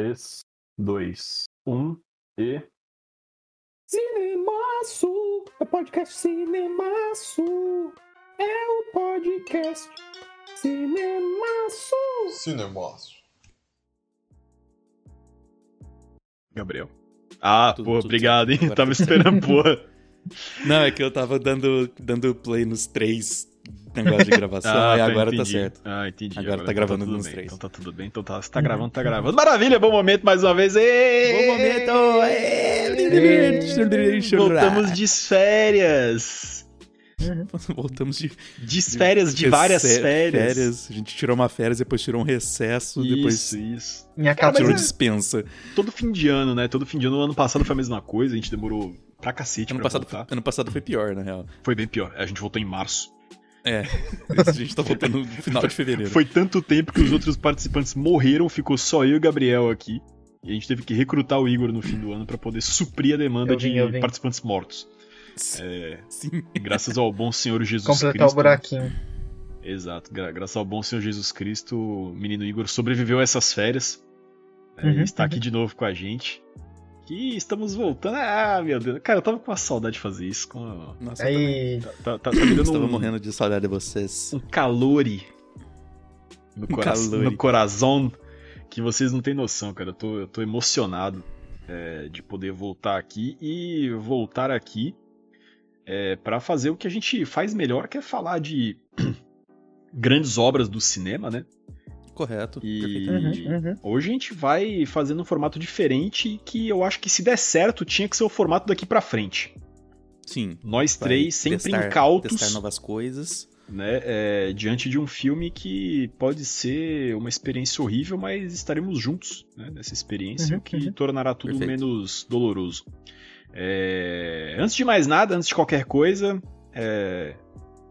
3, 2, 1 e. Cinemaço, é podcast Cinemaço, é o podcast Cinemaço. Cinemaço. Gabriel. Ah, Tudo- porra, tudo- obrigado, hein? Tava esperando, porra. Não, é que eu tava dando, dando play nos três negócios de gravação e tá, agora tá entendi. certo. Ah, entendi. Agora tá gravando tudo nos bem. três. Então tá tudo bem. Então tá, se tá gravando, tá gravando. Maravilha, bom momento mais uma vez. Ê! Bom momento! Voltamos de férias. Voltamos de, De férias, de várias rece- férias. A gente tirou uma férias, depois tirou um recesso, depois Isso, isso. Minha Cara, tirou é- dispensa. Todo fim de ano, né? Todo fim de ano. No ano passado foi a mesma coisa. A gente demorou pra cacete Ano pra passado, voltar. ano passado foi pior, na real. Foi bem pior. A gente voltou em março. É, a gente tá voltando no final de fevereiro. Foi tanto tempo que os outros participantes morreram, ficou só eu e o Gabriel aqui. E a gente teve que recrutar o Igor no fim do ano pra poder suprir a demanda vim, de participantes mortos. É, Sim. graças ao bom Senhor Jesus Completar Cristo. o buraquinho. Exato, gra- graças ao bom Senhor Jesus Cristo, o menino Igor sobreviveu a essas férias. É, Uhum, e está aqui de novo com a gente. Que estamos voltando. Ah, meu Deus. Cara, eu tava com uma saudade de fazer isso. Com Nossa. Aí, Tá, tá, tá me dando Estava um, morrendo de saudade de vocês. um calore no, cora calore. no coração que vocês não têm noção, cara. Eu tô, eu tô emocionado é, de poder voltar aqui e voltar aqui é, para fazer o que a gente faz melhor, que é falar de grandes obras do cinema, né? Correto. E perfeitamente. Uhum, uhum. hoje a gente vai fazendo um formato diferente que eu acho que se der certo tinha que ser o formato daqui pra frente. Sim. Nós três sempre testar- incautos Testar novas coisas. né, é, diante de um filme que pode ser uma experiência horrível, mas estaremos juntos né, nessa experiência, Uhum, o que uhum. tornará tudo Perfeito. menos doloroso. É, antes de mais nada, antes de qualquer coisa, é,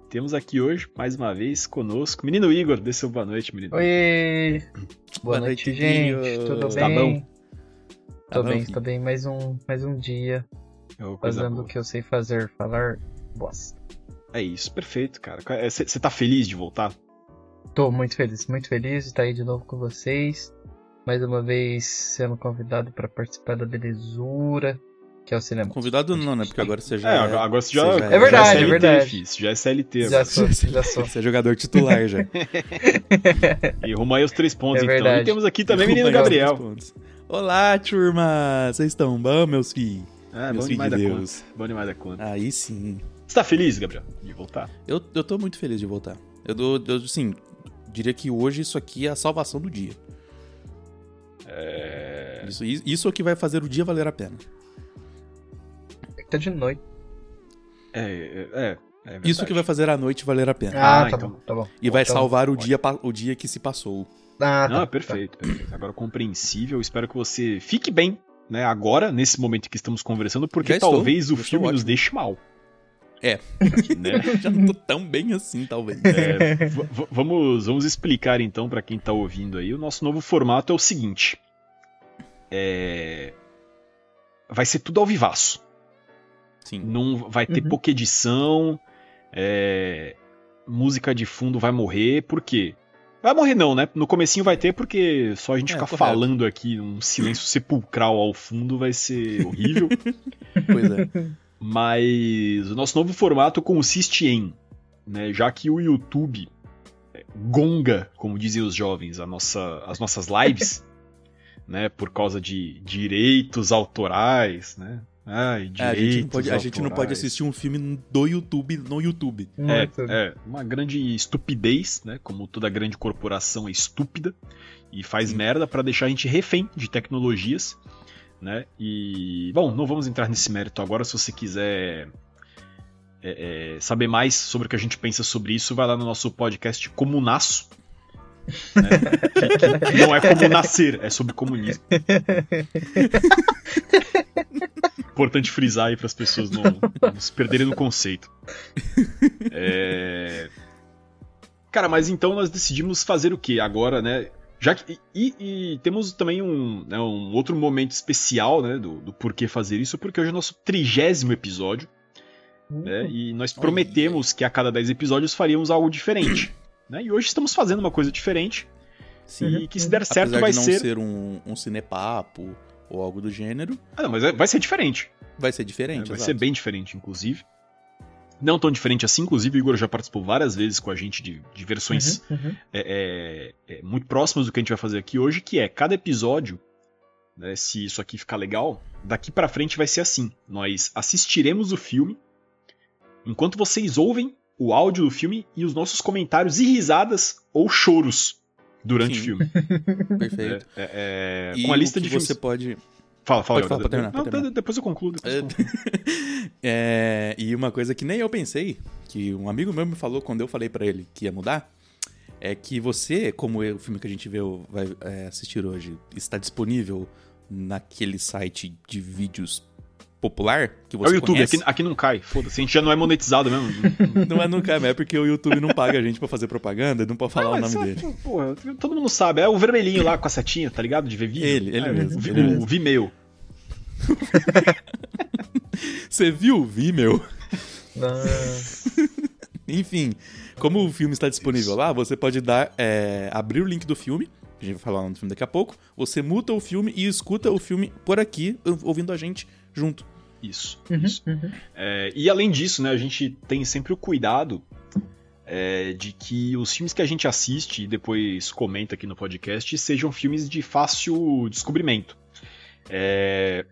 temos aqui hoje, mais uma vez, conosco, menino Igor, dê seu boa noite, menino. Oi! Boa, Boa noite, noite, gente. Tudo Tá bem? bom? Tô Tá bom, bem, filho? tô bem. Mais um, mais um dia É, coisa fazendo boa. o que eu sei fazer, falar bosta. É isso, perfeito, cara. Você tá feliz de voltar? Tô muito feliz, muito feliz de estar aí de novo com vocês. Mais uma vez sendo convidado para participar da belezura, que é o cinema. Convidado não, né? Porque agora você já é, é, agora você já, você já já É verdade, CLT, é verdade. filho, já é CLT. Já sou, já sou. Você é jogador titular já. E rumo aí os três pontos, É então. verdade. E temos aqui também o menino Gabriel. Olá, turma! Vocês estão bom, meus filhos? Ah, meus bom demais filhos de conta. Deus. Bom demais da conta. Aí sim. Você tá feliz, Gabriel, de voltar? Eu, eu tô muito feliz de voltar. Eu, dou- eu, assim, diria que hoje isso aqui é a salvação do dia. É... Isso, isso é o que vai fazer o dia valer a pena. Tá de noite. É, é, é, é. Isso que vai fazer a noite valer a pena. Ah, Ah, tá então. bom, tá bom. e vai então- salvar o dia, o dia que se passou. Ah, tá. Não, perfeito, perfeito. Agora compreensível. Espero que você fique bem, né, agora, nesse momento que estamos conversando, porque estou, talvez o filme nos ótimo. deixe mal. É. Né? Eu já não tô tão bem assim, talvez. É, vamos, vamos explicar então pra quem tá ouvindo aí. O nosso novo formato é o seguinte: é, vai ser tudo ao vivaço. Sim. Não vai ter Uhum. pouca edição. é, música de fundo vai morrer. Por quê? Vai morrer não, né? No comecinho vai ter porque só a gente É, ficar correto. falando aqui um silêncio sepulcral ao fundo vai ser horrível. Pois é. Mas o nosso novo formato consiste em, né, já que o YouTube é, gonga, como dizem os jovens, a nossa, as nossas lives, né, por causa de direitos autorais, né? Ai, É, a gente, não pode, a gente não pode assistir um filme do YouTube no YouTube. É, é, uma grande estupidez, né? Como toda grande corporação é estúpida e faz Sim. merda pra deixar a gente refém de tecnologias, né? E bom, não vamos entrar nesse mérito agora. Se você quiser é, é, saber mais sobre o que a gente pensa sobre isso, vai lá no nosso podcast Comunaço. Né? que, que não é como nascer, é sobre comunismo. Importante frisar aí para as pessoas não, não se perderem no conceito. É... Cara, mas então nós decidimos fazer o que agora, né? Já que, e, e temos também um, né, um outro momento especial, né, do, do porquê fazer isso, porque hoje é o nosso trigésimo episódio, né, e nós prometemos que a cada 10 episódios faríamos algo diferente, né, e hoje estamos fazendo uma coisa diferente, Sim. E que se der certo Apesar vai de não ser. ser, um, um cinepapo ou algo do gênero, Ah, não, mas é- vai ser diferente. vai ser É, diferente. vai exato. ser bem diferente, inclusive. Não tão diferente assim, inclusive o Igor já participou várias vezes com a gente de, de versões Uhum, uhum. é, é, é, muito próximas do que a gente vai fazer aqui hoje, que é cada episódio, né, se isso aqui ficar legal, daqui pra frente vai ser assim. Nós assistiremos o filme enquanto vocês ouvem o áudio do filme e os nossos comentários e risadas ou choros durante Sim. o filme. Perfeito. É, é, é, com a lista de filmes. você pode. Fala, fala, Pode falar, terminar, Não, pode terminar. depois eu concluo. Depois eu concluo. É, e uma coisa que nem eu pensei, que um amigo meu me falou quando eu falei pra ele que ia mudar, é que você, como o filme que a gente vê, vai é, assistir hoje, está disponível naquele site de vídeos popular que É o você YouTube, conhece. aqui, aqui não cai. Foda-se, a gente já não é monetizado mesmo. Não é nunca, é porque o YouTube não paga a gente pra fazer propaganda, não pode falar Ah, o mas nome dele. Porra, todo mundo sabe. É o vermelhinho lá com a setinha, tá ligado? De ver vídeo. Ele, ele É, mesmo, O, Vi- ele o mesmo. Vimeo. Você viu? Vi, meu. Ah, Enfim, como o filme está disponível lá, você pode dar, é, abrir o link do filme, a gente vai falar no filme daqui a pouco, você muta o filme e escuta o filme por aqui, ouvindo a gente junto. Isso, uhum, isso. uhum. É, e além disso, né, a gente tem sempre o cuidado é, de que os filmes que a gente assiste e depois comenta aqui no podcast sejam filmes de fácil descobrimento. É,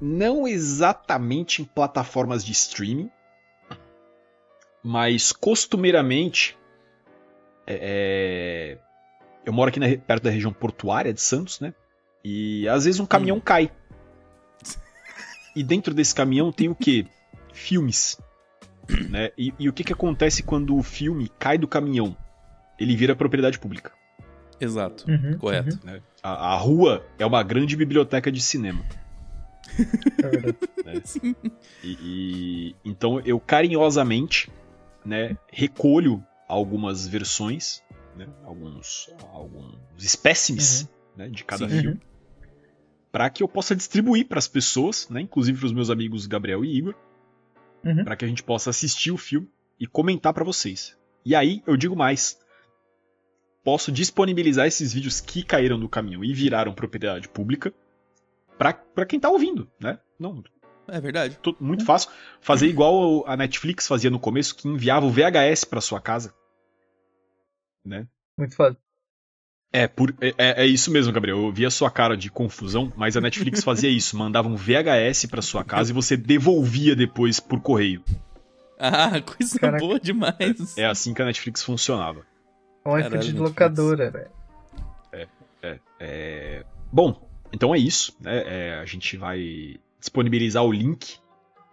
não exatamente em plataformas de streaming, mas costumeiramente. é, é, eu moro aqui na perto da região portuária de Santos, né? E às vezes um caminhão cai. E dentro desse caminhão tem o quê? Filmes. Né? E, e o que, que acontece quando o filme cai do caminhão? Ele vira propriedade pública. Exato, Uhum, correto. né? A, a rua é uma grande biblioteca de cinema. É verdade. Sim. E, e- então eu carinhosamente né, recolho algumas versões, né, alguns, alguns espécimes né, de cada Sim. filme, para que eu possa distribuir para as pessoas, né, inclusive para os meus amigos Gabriel e Igor, Uhum. para que a gente possa assistir o filme e comentar para vocês. E aí eu digo mais. Posso disponibilizar esses vídeos que caíram do caminhão e viraram propriedade pública para quem tá ouvindo, né? Não, É verdade. Muito fácil. Fazer igual a Netflix fazia no começo, que enviava o VHS pra sua casa. Né? Muito foda. É, por, é, é- é isso mesmo, Gabriel. Eu vi a sua cara de confusão, mas a Netflix fazia isso. Mandava um VHS pra sua casa e você devolvia depois por correio. Ah, coisa Caraca. boa demais. É assim que a Netflix funcionava. IFood de Netflix. locadora, velho. É, Bom, então é isso. Né? É, a gente vai disponibilizar o link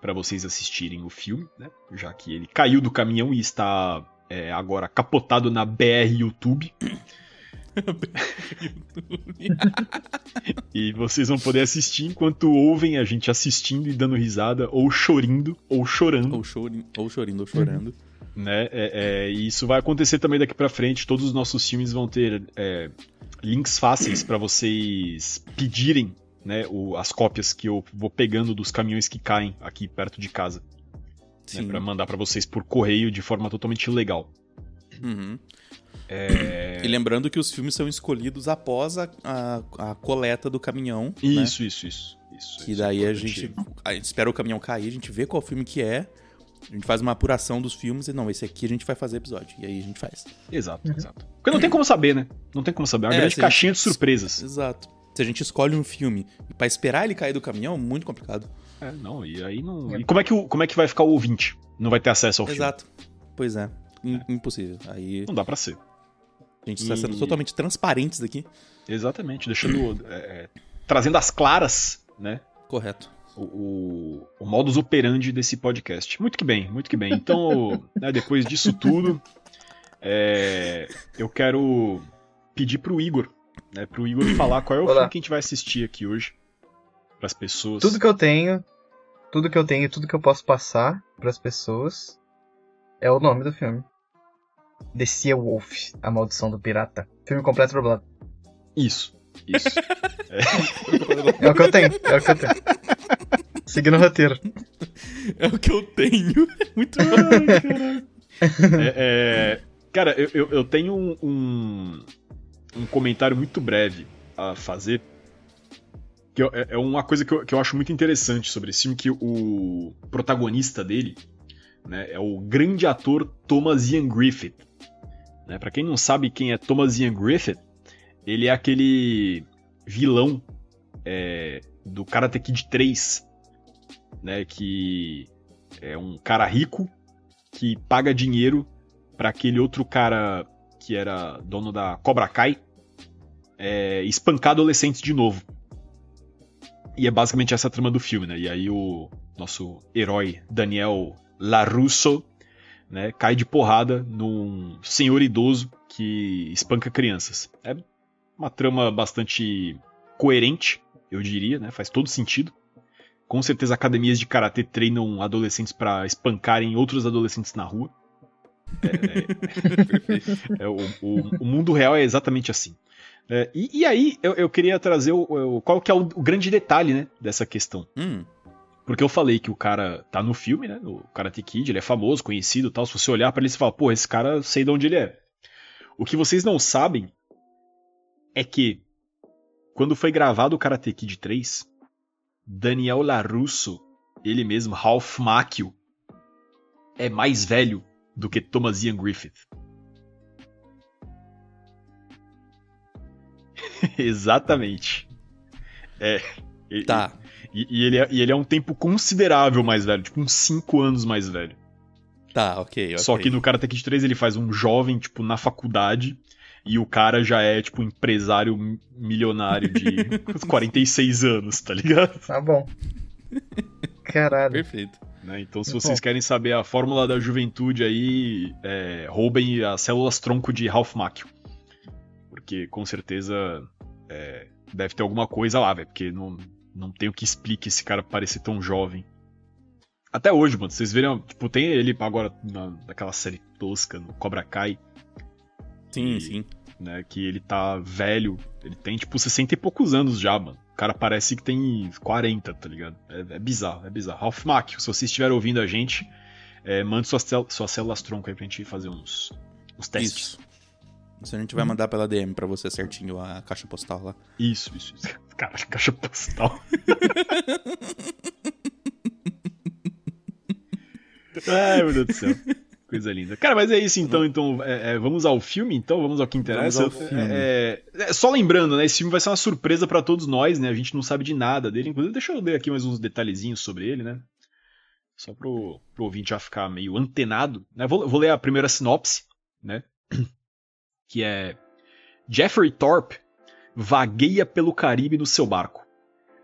para vocês assistirem o filme, né? já que ele caiu do caminhão e está é, agora capotado na BR YouTube. E vocês vão poder assistir enquanto ouvem a gente assistindo e dando risada, ou chorindo, ou chorando, ou chorinho, ou chorindo, ou chorando. né? É, é, e isso vai acontecer também daqui pra frente. Todos os nossos filmes vão ter é, links fáceis pra vocês pedirem, né? o- as cópias que eu vou pegando dos caminhões que caem aqui perto de casa, né, para mandar pra vocês por correio de forma totalmente legal. Uhum. É, E lembrando que os filmes são escolhidos após a, a, a coleta do caminhão. né? Isso, isso, isso, isso. Que isso é daí a importante. gente, a gente espera o caminhão cair, a gente vê qual filme que é, a gente faz uma apuração dos filmes e não, esse aqui a gente vai fazer episódio. E aí a gente faz. Exato, Uhum. exato. Porque não tem como saber, né? Não tem como saber. É uma É, grande a caixinha gente- de surpresas. Exato. Se a gente escolhe um filme pra esperar ele cair do caminhão, muito complicado. É, não, e aí não. É. E como é, que o, como é que vai ficar o ouvinte? Não vai ter acesso ao filme. Exato. Pois é. Im- Impossível. Aí Não dá pra ser. a gente está E- sendo totalmente transparentes aqui. Exatamente, deixando. é, é, trazendo as claras, né? Correto. O, o, o modus operandi desse podcast. Muito que bem, muito que bem. Então, né, depois disso tudo, é, eu quero pedir pro Igor, né? Pro Igor falar qual é o Olá. filme que a gente vai assistir aqui hoje. Pras pessoas. Tudo que eu tenho, tudo que eu tenho, tudo que eu posso passar pras pessoas é o nome do filme. The Sea Wolf, A Maldição do Pirata. Filme completo dublado. Isso. Isso. É o que eu tenho, é o que eu tenho. Seguindo o roteiro. É o que eu tenho. Muito bom. É, é, cara, eu, eu, eu tenho um, um- um comentário muito breve a fazer. Que é, é uma coisa que eu, que eu acho muito interessante sobre esse filme, que o protagonista dele né, é o grande ator Thomas Ian Griffith. Né, para quem não sabe quem é Thomas Ian Griffith, ele é aquele vilão é, do Karate Kid 3, né, que é um cara rico que paga dinheiro para aquele outro cara que era dono da Cobra Kai é, espancar adolescentes de novo. E é basicamente essa a trama do filme, né? E aí o nosso herói Daniel LaRusso né, cai de porrada num senhor idoso que espanca crianças. É uma trama bastante coerente, eu diria, né? Faz todo sentido. Com certeza academias de karatê treinam adolescentes para espancarem outros adolescentes na rua. É, é, é o, o, o, mundo real é exatamente assim. É, e, e, aí eu, eu, queria trazer o, qual que é o, grande detalhe né, dessa questão. Hum. Porque eu falei que o cara tá no filme, né? No Karate Kid, ele é famoso, conhecido tal. Se você olhar para ele, você fala, pô, esse cara sei de onde ele é. O que vocês não sabem é que quando foi gravado o Karate Kid 3, Daniel LaRusso, ele mesmo, Ralph Macchio, é mais velho do que Thomas Ian Griffith. Exatamente. É. Tá. E, e, ele é, e ele é um tempo considerável mais velho, tipo uns 5 anos mais velho. Tá, ok, ok. Só que no Karate Kid 3 ele faz um jovem, tipo, na faculdade, e o cara já é, tipo, empresário milionário de 46 anos, tá ligado? Tá bom. Caralho. Perfeito. Né? Então, se vocês querem saber a fórmula da juventude aí, é, roubem as células tronco de Ralph Macchio. Porque, com certeza, é, deve ter alguma coisa lá, velho. Porque não, não tem o que explique esse cara parecer tão jovem. Até hoje, mano, vocês viram, tipo, tem ele agora na, naquela série tosca, no Cobra Kai. Sim, e, sim. Né, que ele tá velho, ele tem, tipo, 60 e poucos anos já, mano. O cara parece que tem 40, tá ligado? É, é bizarro, é bizarro. Ralph Macchio, se você estiver ouvindo a gente, é, mande suas, suas células tronco aí pra gente fazer uns, uns testes. Isso. Se a gente vai mandar pela DM pra você certinho a caixa postal lá. Isso, isso, isso. Cara, caixa postal. Ai, meu Deus do céu. Coisa linda. Cara, mas é isso então. Então, é, é, vamos ao filme, então? Vamos ao que interessa. Ao é, é, só lembrando, né? Esse filme vai ser uma surpresa para todos nós, né? A gente não sabe de nada dele. Inclusive, deixa eu ler aqui mais uns detalhezinhos sobre ele, né? Só pro, pro ouvinte já ficar meio antenado. Né? Vou, vou ler a primeira sinopse, né? Que é. Jeffrey Thorpe vagueia pelo Caribe no seu barco.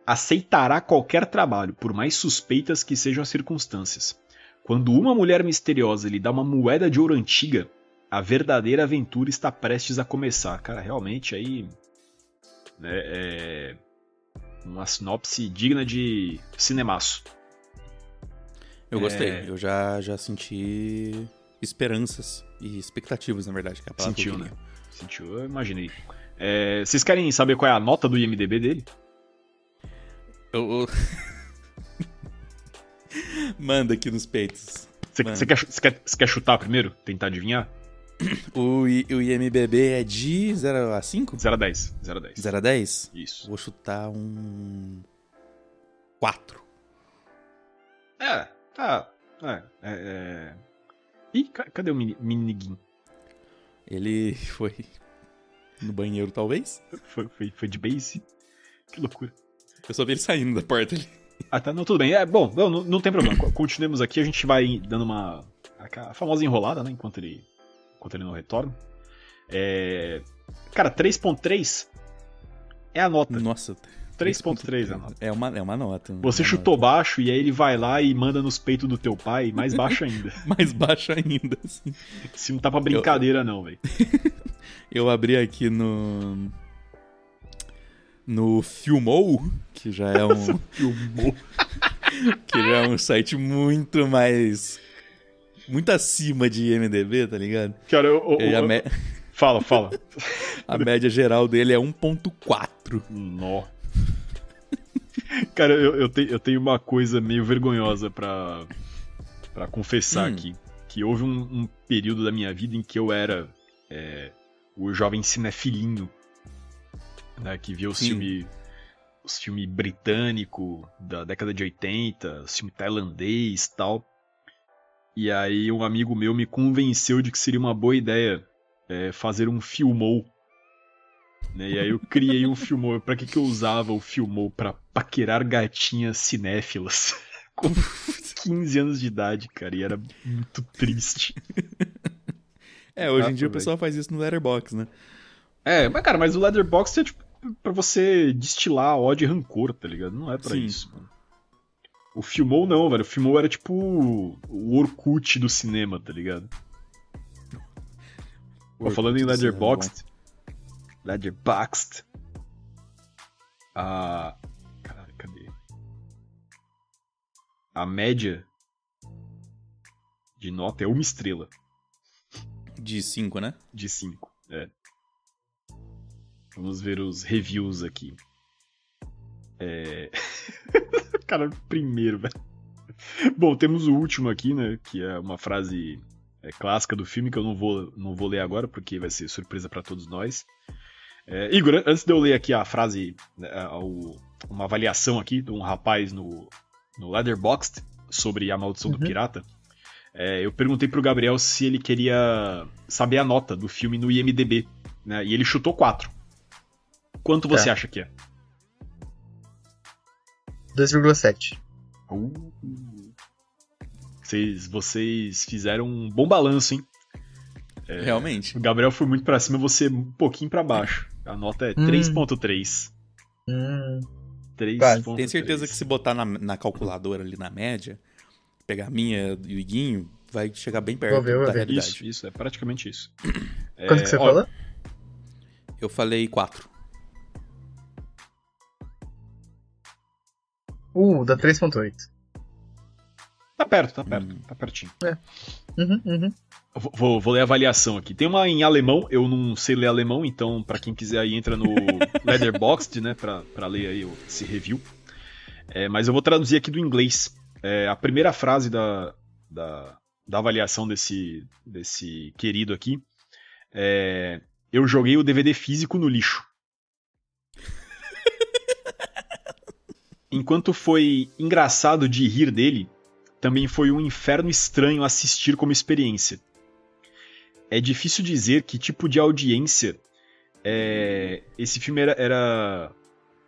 Aceitará qualquer trabalho, por mais suspeitas que sejam as circunstâncias. Quando uma mulher misteriosa lhe dá uma moeda de ouro antiga, a verdadeira aventura está prestes a começar. Cara, realmente aí. Né, é uma sinopse digna de cinemaço. Eu gostei, é... eu já, já senti esperanças e expectativas, na verdade, que é a palavra Sentiu, né? Sentiu, eu imaginei. É, vocês querem saber qual é a nota do IMDB dele? Eu. Manda aqui nos peitos. Você quer, quer, quer chutar primeiro? Tentar adivinhar? O, o IMBB é de 0 a 5? 0 a 10. 0 a 10. 0 a 10? Isso. Vou chutar um. 4. É, tá. É, é, é... Ih, cadê o mini, miniguinho? Ele foi no banheiro, talvez? Foi, foi, foi de base? Que loucura. Eu só vi ele saindo da porta ali. Ah, tá. Não, tudo bem. É, bom, não, não tem problema. Continuemos aqui, a gente vai dando uma. A famosa enrolada, né? Enquanto ele, enquanto ele não retorna. É... Cara, 3.3 é a nota. Nossa. 3.3 é a nota. É uma, é uma nota. Você uma chutou nota. baixo e aí ele vai lá e manda nos peitos do teu pai, mais baixo ainda. mais baixo ainda, sim. Esse não tá pra brincadeira, eu... não, velho. eu abri aqui no. No Filmou, que já é um. Filmou. que já é um site muito mais. Muito acima de IMDB, tá ligado? Cara, eu. eu, eu... Me... Fala, fala. A média geral dele é 1.4. Nó. Cara, eu, eu, te, eu, tenho uma coisa meio vergonhosa pra, pra confessar hum. aqui. Que houve um, um, período da minha vida em que eu era é, o jovem cinefilinho né, que via os filmes os filme britânico da década de 80, os filme tailandês e tal. E aí um amigo meu me convenceu de que seria uma boa ideia é, fazer um filmou. Né? E aí eu criei um filmou. Pra que, que eu usava o filmou? Pra paquerar gatinhas cinéfilas. Com 15 anos de idade, cara. E era muito triste. É, hoje em dia o velho. pessoal faz isso no Letterboxd, né? É, mas cara, mas o Leatherbox é tipo pra você destilar ódio e rancor, tá ligado? Não é pra Sim. isso, mano. O Filmou não, velho. O Filmou era tipo o Orkut do cinema, tá ligado? Pô, Orkut falando em do Leatherboxd. A. Caralho, cadê? A média de nota é uma estrela De 5, né? de 5. É. Vamos ver os reviews aqui. É. Cara, primeiro, velho. Bom, temos o último aqui, né? Que é uma frase é, clássica do filme que eu não vou, não vou ler agora, porque vai ser surpresa pra todos nós. É, Igor, an- antes de eu ler aqui a frase, né, a- o- uma avaliação aqui de um rapaz no, no Leatherboxd sobre a maldição do Uhum. pirata, é, eu perguntei pro Gabriel se ele queria saber a nota do filme no IMDB, né? E ele chutou 4. Quanto você Tá. acha que é? 2,7. Vocês, vocês fizeram um bom balanço, hein? É. Realmente. O Gabriel foi muito pra cima, você um pouquinho pra baixo. A nota é Hum. 3.3. Hum, 3.3. Tenho certeza que se botar na, na calculadora ali na média, pegar a minha e o Iguinho, vai chegar bem perto Vou ver, vou da ver. realidade. Isso, isso, é praticamente isso. quanto que você ó, falou? Eu falei 4. Uh, dá 3,8. Tá perto, tá perto, Hum. tá pertinho. Uhum, uhum. Vou, vou- ler a avaliação aqui. Tem uma em alemão, eu não sei ler alemão, então pra quem quiser aí entra no Leatherboxd, né, pra, pra ler aí esse review. É, mas eu vou traduzir aqui do inglês. É, a primeira frase da, da, da avaliação desse, desse querido aqui é: Eu joguei o DVD físico no lixo. Enquanto foi engraçado de rir dele, também foi um inferno estranho assistir como experiência. É difícil dizer que tipo de audiência é, esse filme era, era,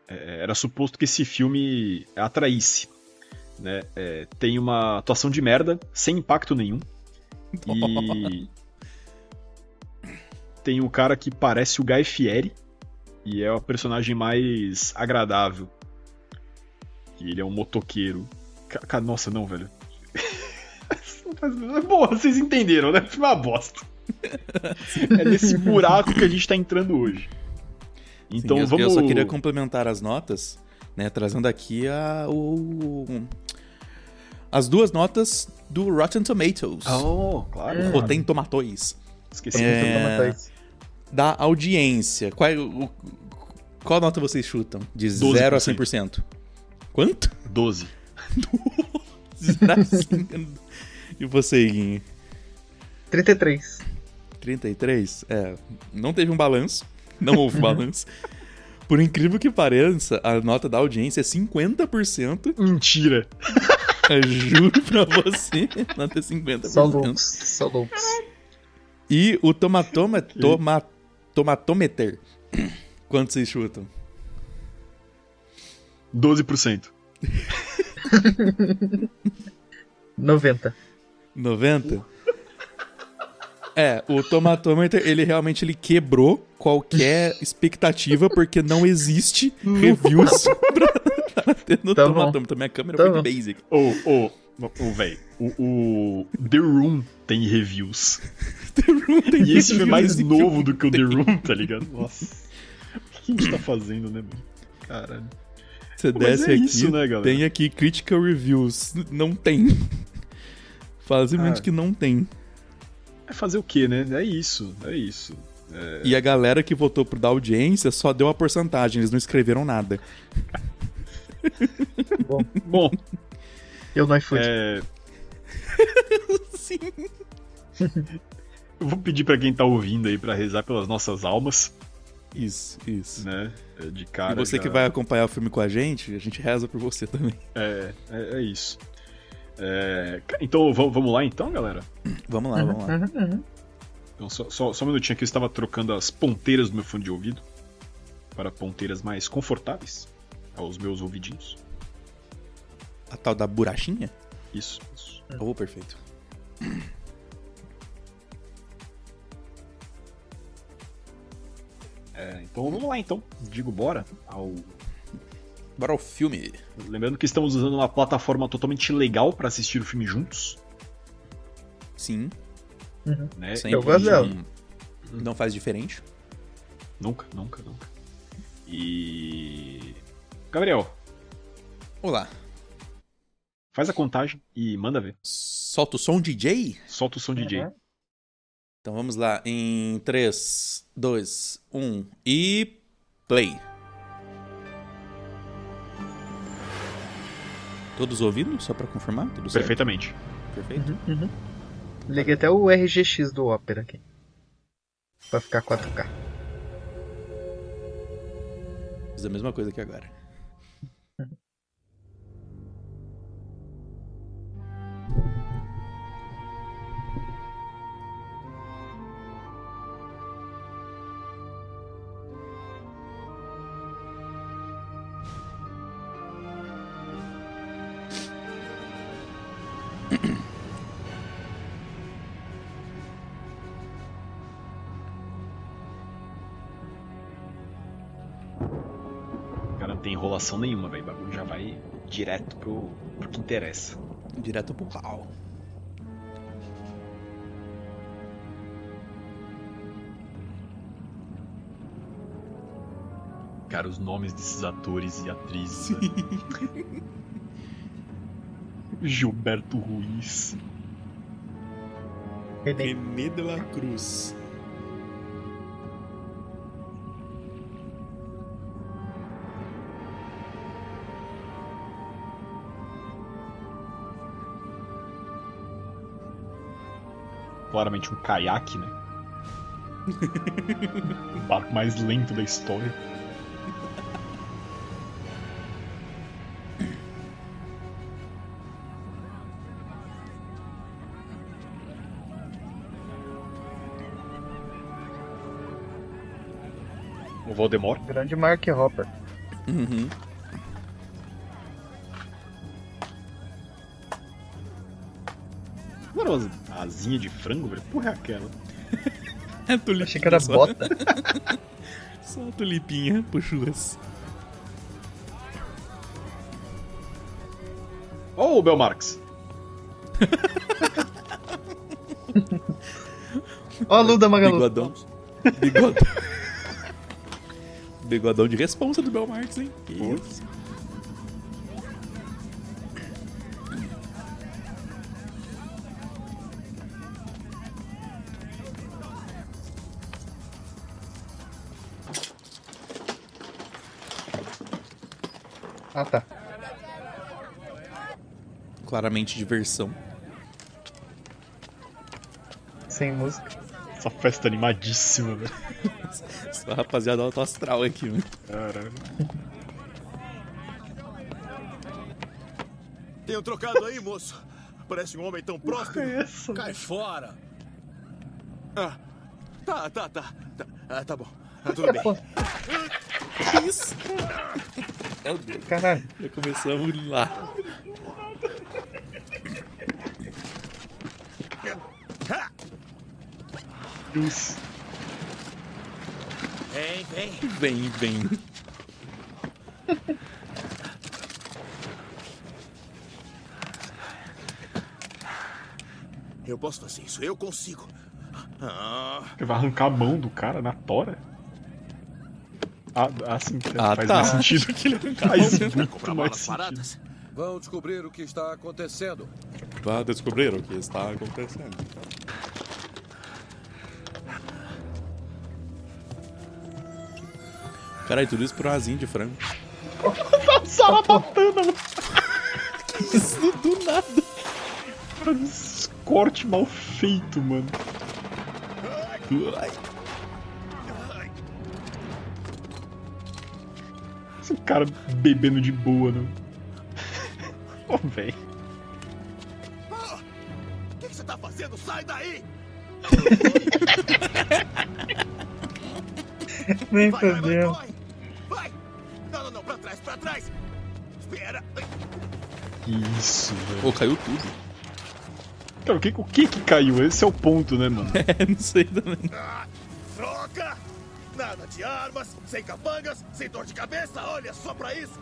é, era suposto que esse filme atraísse. Né? É, tem uma atuação de merda, sem impacto nenhum. E tem um cara que parece o Guy Fieri e é o personagem mais agradável. E ele é um motoqueiro. Nossa, não, velho. Bom, vocês entenderam, né? Foi uma bosta. É nesse buraco que a gente tá entrando hoje. Então Sim, eu, vamos. eu só queria complementar as notas, né? Trazendo aqui a, o, as duas notas do Rotten Tomatoes. Oh, claro. Hum. Rotten Tomatoes. Esqueci. É. Toma dois. Da audiência. Qual, é o- qual nota vocês chutam? De 12%. 0 a 100%. Quanto? 12. Zero a 100. e você, Guinho? 33. 33? É, não teve um balanço. Não houve balanço. Por incrível que pareça, a nota da audiência é 50%. Mentira. Eu juro pra você, nota é 50%. Só loucos. Só loucos. E o tomatoma, toma, tomatometer. Quanto vocês chutam? 12%. 90. 90? É, o tomatometer, ele realmente ele quebrou qualquer expectativa, porque não existe reviews pra, pra ter no Tá tomatômetro. Minha câmera Tá foi bom. basic. Ô, ô, ô, velho. O, The Room tem reviews. E esse filme é mais novo do que o The tem. Room, tá ligado? Nossa. O que a gente tá fazendo, né, mano? Caralho. Você desce é aqui, isso, né, galera? tem aqui critical reviews. Não tem. Facilmente Ah. que não tem. É fazer o quê, né? É isso, é isso. E a galera que votou pro da audiência só deu a porcentagem, eles não escreveram nada. Bom, Eu no iFood. é, Sim. eu vou pedir pra quem tá ouvindo aí pra rezar pelas nossas almas, Isso, isso. né? É, De cara. e você já- que vai acompanhar o filme com a gente, a gente reza por você também. É, é, é isso. É, então va- vamos lá então, galera? Vamos lá, vamos lá. Uhum, uhum. Então, só, só, só um minutinho aqui, eu estava trocando as ponteiras do meu fone de ouvido para ponteiras mais confortáveis aos meus ouvidinhos. A tal da burachinha? Isso, isso. Oh, perfeito. É, então vamos lá então. Digo bora ao. Bora ao filme. Lembrando que estamos usando uma plataforma totalmente legal para assistir o filme juntos. Sim. Né? Sempre. Eu gosto dela. Não faz diferente. Nunca, nunca, nunca. E. Gabriel, Olá. faz a contagem e manda ver. Solta o som, DJ? Solta o som DJ. Uhum. Então vamos lá. Em 3, 2, 1 e. Play. Todos ouvindo? Só pra confirmar? Tudo certo? Perfeitamente. Perfeito. Uhum, uhum. Liguei até o RGX do Opera aqui. Pra ficar 4K. Fiz a mesma coisa que agora. Enrolação nenhuma, velho. O bagulho já vai direto pro, pro que interessa. Direto pro pau. Cara, os nomes desses atores e atrizes. velho. Gilberto Ruiz. René de la Cruz. Claramente um caiaque, né? o barco mais lento da história. O Voldemort. Grande Mark Hopper. Uhum. Uma asinha de frango, velho? Porra é aquela? É tulipinha. Achei que era só. bota. Só a tulipinha churras. Ô, oh, Belmarx! Ó a Luda Magalu. Bigodão. Bigodão. Bigodão de responsa do Belmarx, hein? Que isso. Claramente diversão. Sem música. Essa festa animadíssima, velho. Só rapaziada alto astral aqui, mano. Caralho. Tem um trocado aí, moço. Parece um homem tão próximo. essa? Cai fora. Ah, tá, tá, tá. Tá, ah, tá bom. Ah, tudo bem. Que isso? Meu Deus. Caralho. Já começamos lá. Deus. Vem, vem. Vem, vem. Eu posso fazer isso. Eu consigo. Ah, vai arrancar a mão do cara na tora? Ah, assim, Ah, faz tá. mais sentido. que ele Faz vai muito comprar mais baratas? Vão descobrir o que está acontecendo. Vá descobrir o que está acontecendo. Caralho, tudo isso por uma asinha de frango. Sarabatana, mano. Isso do nada. Esse corte mal feito, mano. Ai. O cara bebendo de boa, não. Ô, velho. Ah, O que, que você tá fazendo? Sai daí! Nem Vai, velho. Pô, caiu tudo. Cara, o que, o que que caiu? Esse é o ponto, né, mano? É, não sei também. Ah, troca! Nada de armas, sem capangas, sem dor de cabeça, olha só pra isso!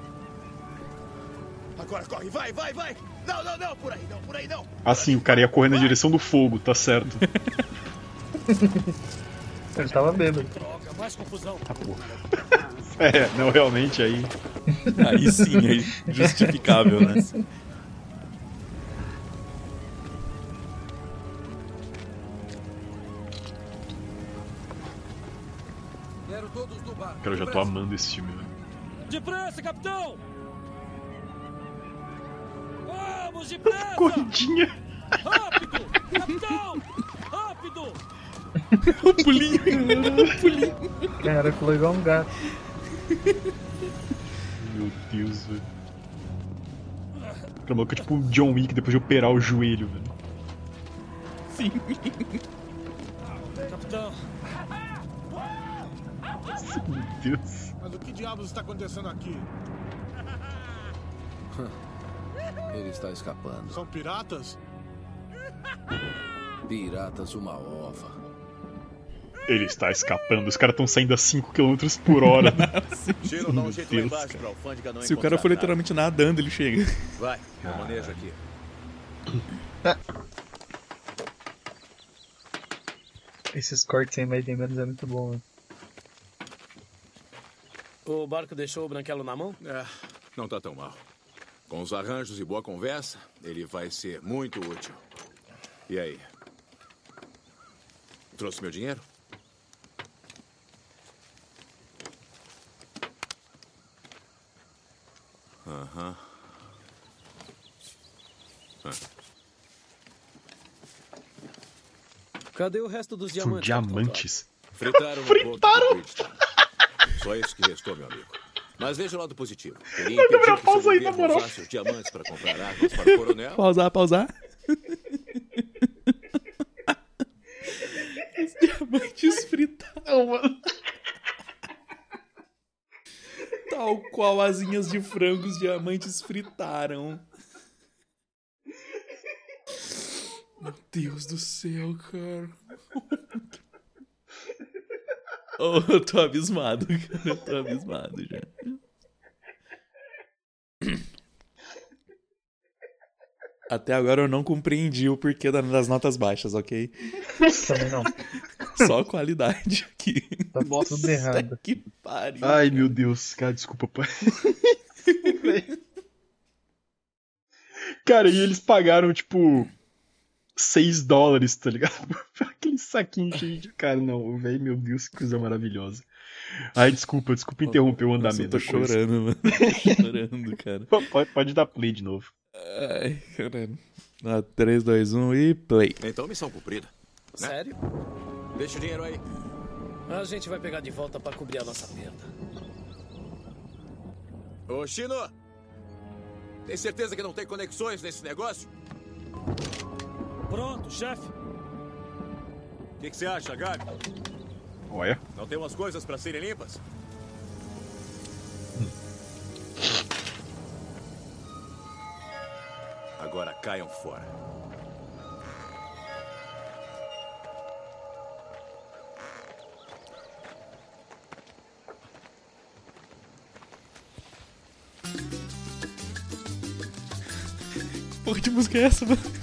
Agora corre, vai, vai, vai! Não, não, não, por aí não, por aí não! Assim, o cara ia correr na direção do fogo, tá certo. Ele tava bêbado. Droga, mais confusão! Tá porra. É, não, realmente aí. Aí sim, aí justificável, né? Cara, eu já tô amando esse filme, velho. Depressa, capitão! Vamos, depressa! Corridinha. Rápido! Capitão! Rápido! O pulinho, o pulinho. Cara, pulou igual um gato. Meu Deus, velho. Aquela maluca é tipo o John Wick depois de operar o joelho, velho. Sim. Capitão, Meu Deus. Mas o que diabos está acontecendo aqui? Ele está escapando. São piratas? Piratas uma ova. Ele está escapando, os caras estão saindo a 5km por hora. Tiro, dá um Meu jeito lá Deus, embaixo cara. pra alfândega não Se o cara for literalmente nadando, ele chega. nada. Vai, eu manejo aqui. Esses cortes sem mais nem menos é muito bom. né? O barco deixou o branquelo na mão? É, não tá tão mal. Com os arranjos e boa conversa, ele vai ser muito útil. E aí? Trouxe meu dinheiro? Aham. Cadê o resto dos São diamantes? diamantes. Fritaram, Fritaram? Bridgetown. Só isso que restou, meu amigo. Mas veja o lado positivo. Queria impedir que seu pausa aí, na governo moral. usasse os diamantes para comprar armas para o coronel. Pausar, pausar. Os diamantes fritaram, mano. Tal qual asinhas de frango, os diamantes fritaram. Meu Deus do céu, cara. Oh, eu tô abismado, cara. Eu tô abismado já. Até agora eu não compreendi o porquê da- das notas baixas, ok? Também não. Só a qualidade aqui. Tá tudo errado. Que pariu. Ai, meu Deus, cara, desculpa, pai. cara, e eles pagaram, tipo, 6 dólares, tá ligado? Aquele saquinho cheio de. Cara, não, velho, meu Deus, que coisa maravilhosa. Ai, desculpa, desculpa interromper o andamento. eu tô chorando, mano. Tô chorando, cara. Pode, pode dar play de novo. Ai, caralho. Ah, 3, 2, 1 e play. Então, missão cumprida. né? Sério? Deixa o dinheiro aí. A gente vai pegar de volta pra cobrir a nossa perda. Ô, Chino! Tem certeza que não tem conexões nesse negócio? Pronto, chefe. O que, que você acha, Gabi? Olha. Não tem umas coisas pra serem limpas? Agora caiam fora. Porra de música é essa, mano?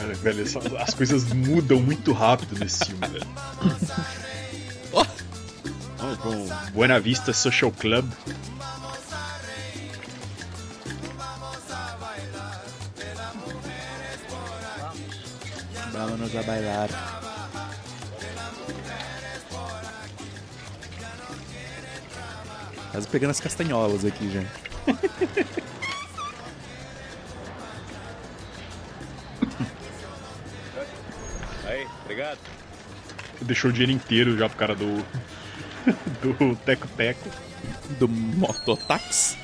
Cara, velho, só- as coisas mudam muito rápido nesse filme, velho. Ó. Ó, com Buena Vista Social Club. Vámonos a bailar. Quase pegando as castanholas aqui já. Deixou o dinheiro inteiro já pro cara do. do Teco Teco. Do Mototax.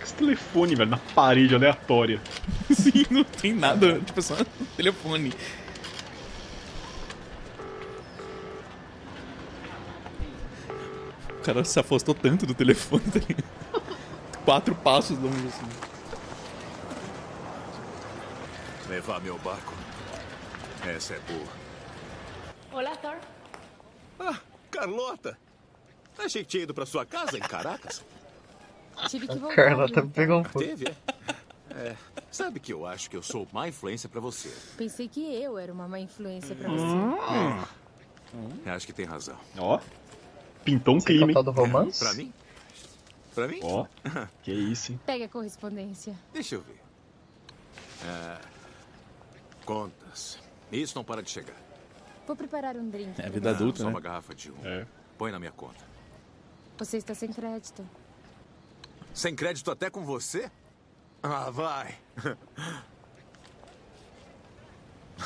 Esse telefone, velho, na parede aleatória. Sim, não tem nada. Tipo, só telefone. Cara se afastou tanto do telefone, tá ligado? Quatro passos longe assim. Levar meu barco. Essa é boa. Olá, Thor. Ah, Carlota! Achei que tinha ido pra sua casa em Caracas. Tive que voltar. Carlota viu? pegou um pouco. Teve, é? É. Sabe que eu acho que eu sou má influência pra você. Pensei que eu era uma má influência pra Hum. você. Acho que tem razão. Ó. Pintou um Você é crime, hein? do romance? Pra mim? Pra mim? Ó. Que isso, hein? Pegue a correspondência. Deixa eu ver. É, Contas. Isso não para de chegar. Vou preparar um drink. É a vida adulta, Só né? uma garrafa de um. É. Põe na minha conta. Você está sem crédito. Sem crédito até com você? Ah, vai.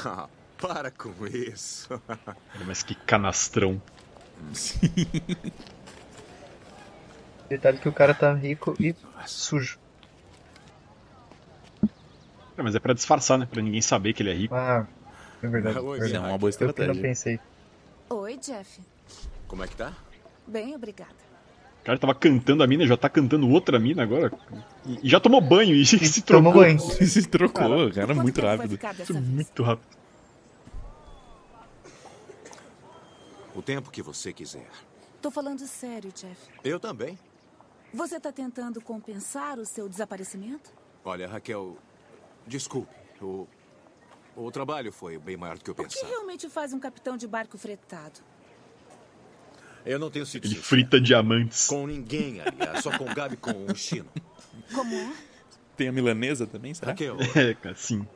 Ah, para com isso. Mas que canastrão. Detalhe que o cara tá rico e sujo. É, mas é pra disfarçar, né? Pra ninguém saber que ele é rico. Ah, é verdade. Oi, verdade. É uma boa Eu que não estratégia. pensei. Oi, Jeff. Como é que tá? Bem, obrigada. O cara tava cantando a mina, já tá cantando outra mina agora. E e já tomou banho e se trocou. Tomou banho. Se trocou, cara, Quanto muito rápido. Muito rápido. O tempo que você quiser. Tô falando sério, Jeff. Eu também. Você tá tentando compensar o seu desaparecimento? Olha, Raquel, desculpe. O, o trabalho foi bem maior do que eu O que pensava. realmente faz um capitão de barco fretado? Eu não tenho sido Ele sincero frita diamantes. com ninguém, aliás. Só com o Gabi e com o Chino. Como é? Tem a milanesa também, será? Raquel, É, cara, sim.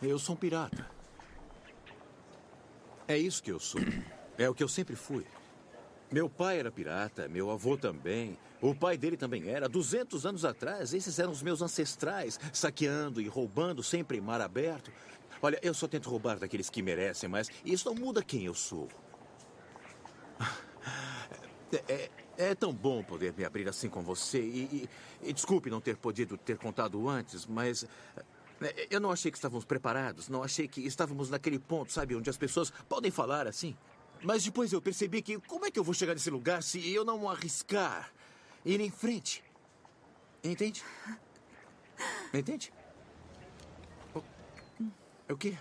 eu sou um pirata. É isso que eu sou. É o que eu sempre fui. Meu pai era pirata, meu avô também. O pai dele também era. 200 anos atrás, esses eram os meus ancestrais, saqueando e roubando sempre em mar aberto. Olha, eu só tento roubar daqueles que merecem, mas isso não muda quem eu sou. É, é- é tão bom poder me abrir assim com você. E, e- e desculpe não ter podido ter contado antes, mas eu não achei que estávamos preparados. Não achei que estávamos naquele ponto, sabe, onde as pessoas podem falar assim. Mas depois eu percebi que como é que eu vou chegar nesse lugar se eu não arriscar ir em frente? Entende? Entende? O, o quê?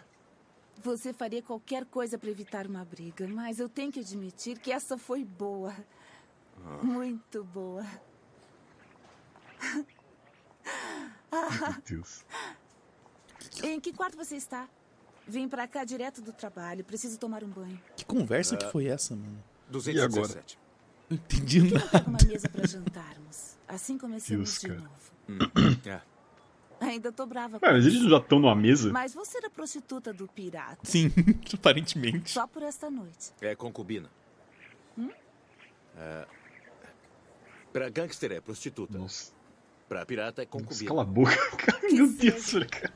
Você faria qualquer coisa para evitar uma briga, mas eu tenho que admitir que essa foi boa. Muito boa. Meu Deus. Em que quarto você está? Vim pra cá direto do trabalho. Preciso tomar um banho. Que conversa que foi essa, mano? 217. Não entendi Não nada. uma mesa para jantarmos. Assim começamos Deus, de cara. novo. É. Ainda tô brava com isso. eles já estão numa mesa? Mas você era prostituta do pirata. Sim, aparentemente. Só por esta noite. É concubina. É, pra gangster é prostituta. Nossa. Pra pirata é Nossa, concubina. cala a boca, cara. Meu Deus, cara.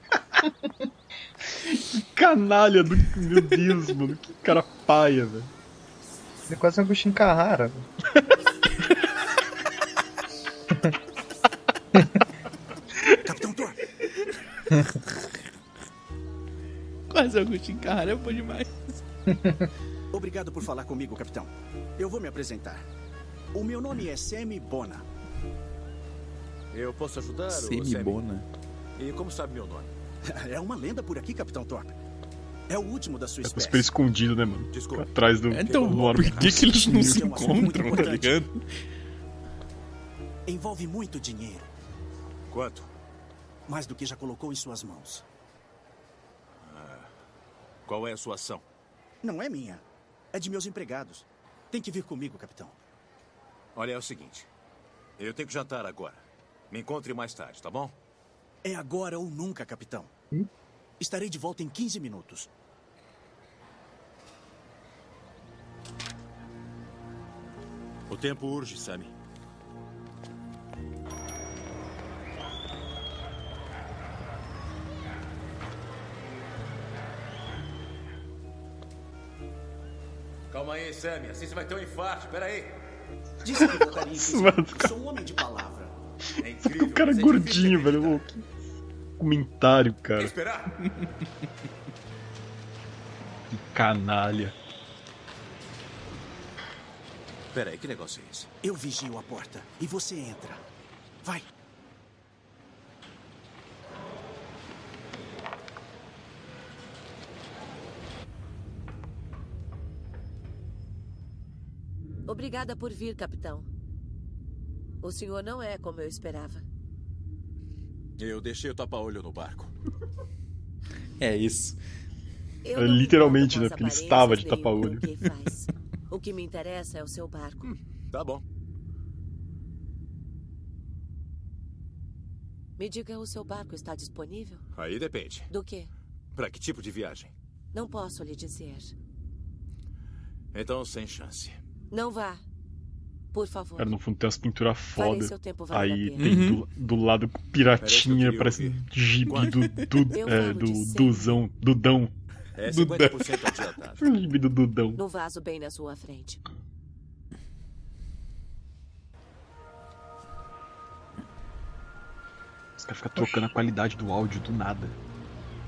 Que canalha do. Meu Deus, mano. Que cara paia, velho. Ele é quase um Agostinho Carrara. Capitão Thor! Quase Agostinho Carrara é bom demais. Obrigado por falar comigo, capitão. Eu vou me apresentar. O meu nome é Sammy Bona. Eu posso ajudar, ô Sammy? Semibona. E como sabe meu nome? É uma lenda por aqui, capitão Thorpe. É o último da sua É super espécie. escondido, né, mano? Desculpa. Atrás do. Então, do por que, que eles não se é encontram, tá ligado? Envolve muito dinheiro. Quanto? Mais do que já colocou em suas mãos. Qual é a sua ação? Não é minha. É de meus empregados. Tem que vir comigo, capitão. Olha, é o seguinte. Eu tenho que jantar agora. Me encontre mais tarde, tá bom? É agora ou nunca, capitão. Estarei de volta em 15 minutos. O tempo urge, Sammy. Calma aí, Sammy. Assim você vai ter um infarto. Pera aí. Disse que voltaria em 15 Mano, minutos. Sou um homem de palavra. É incrível. O cara é é gordinho, velho. acreditar. Ô, que Comentário, cara. Quer esperar? Que canalha. Pera aí, que negócio é esse? Eu vigio a porta e você entra. Vai. Obrigada por vir, capitão. O senhor não é como eu esperava. Eu deixei o tapa-olho no barco. É isso. Eu É literalmente, né? Porque ele estava de tapa-olho. o. O que me interessa é o seu barco. Tá bom. Me diga, o seu barco está disponível? Aí depende. Do quê? Pra que tipo de viagem? Não posso lhe dizer. Então, sem chance. Não vá. Por favor. Cara, no fundo tem umas pinturas foda. seu tempo valer Aí tem Uhum. do, do lado piratinha, parece ouvir. gibi do, do, é, do. Duzão. Dudão. É Dudão. 50% adiantado. O gibi do Dudão. No vaso bem na sua frente. Os caras ficam trocando a qualidade do áudio do nada.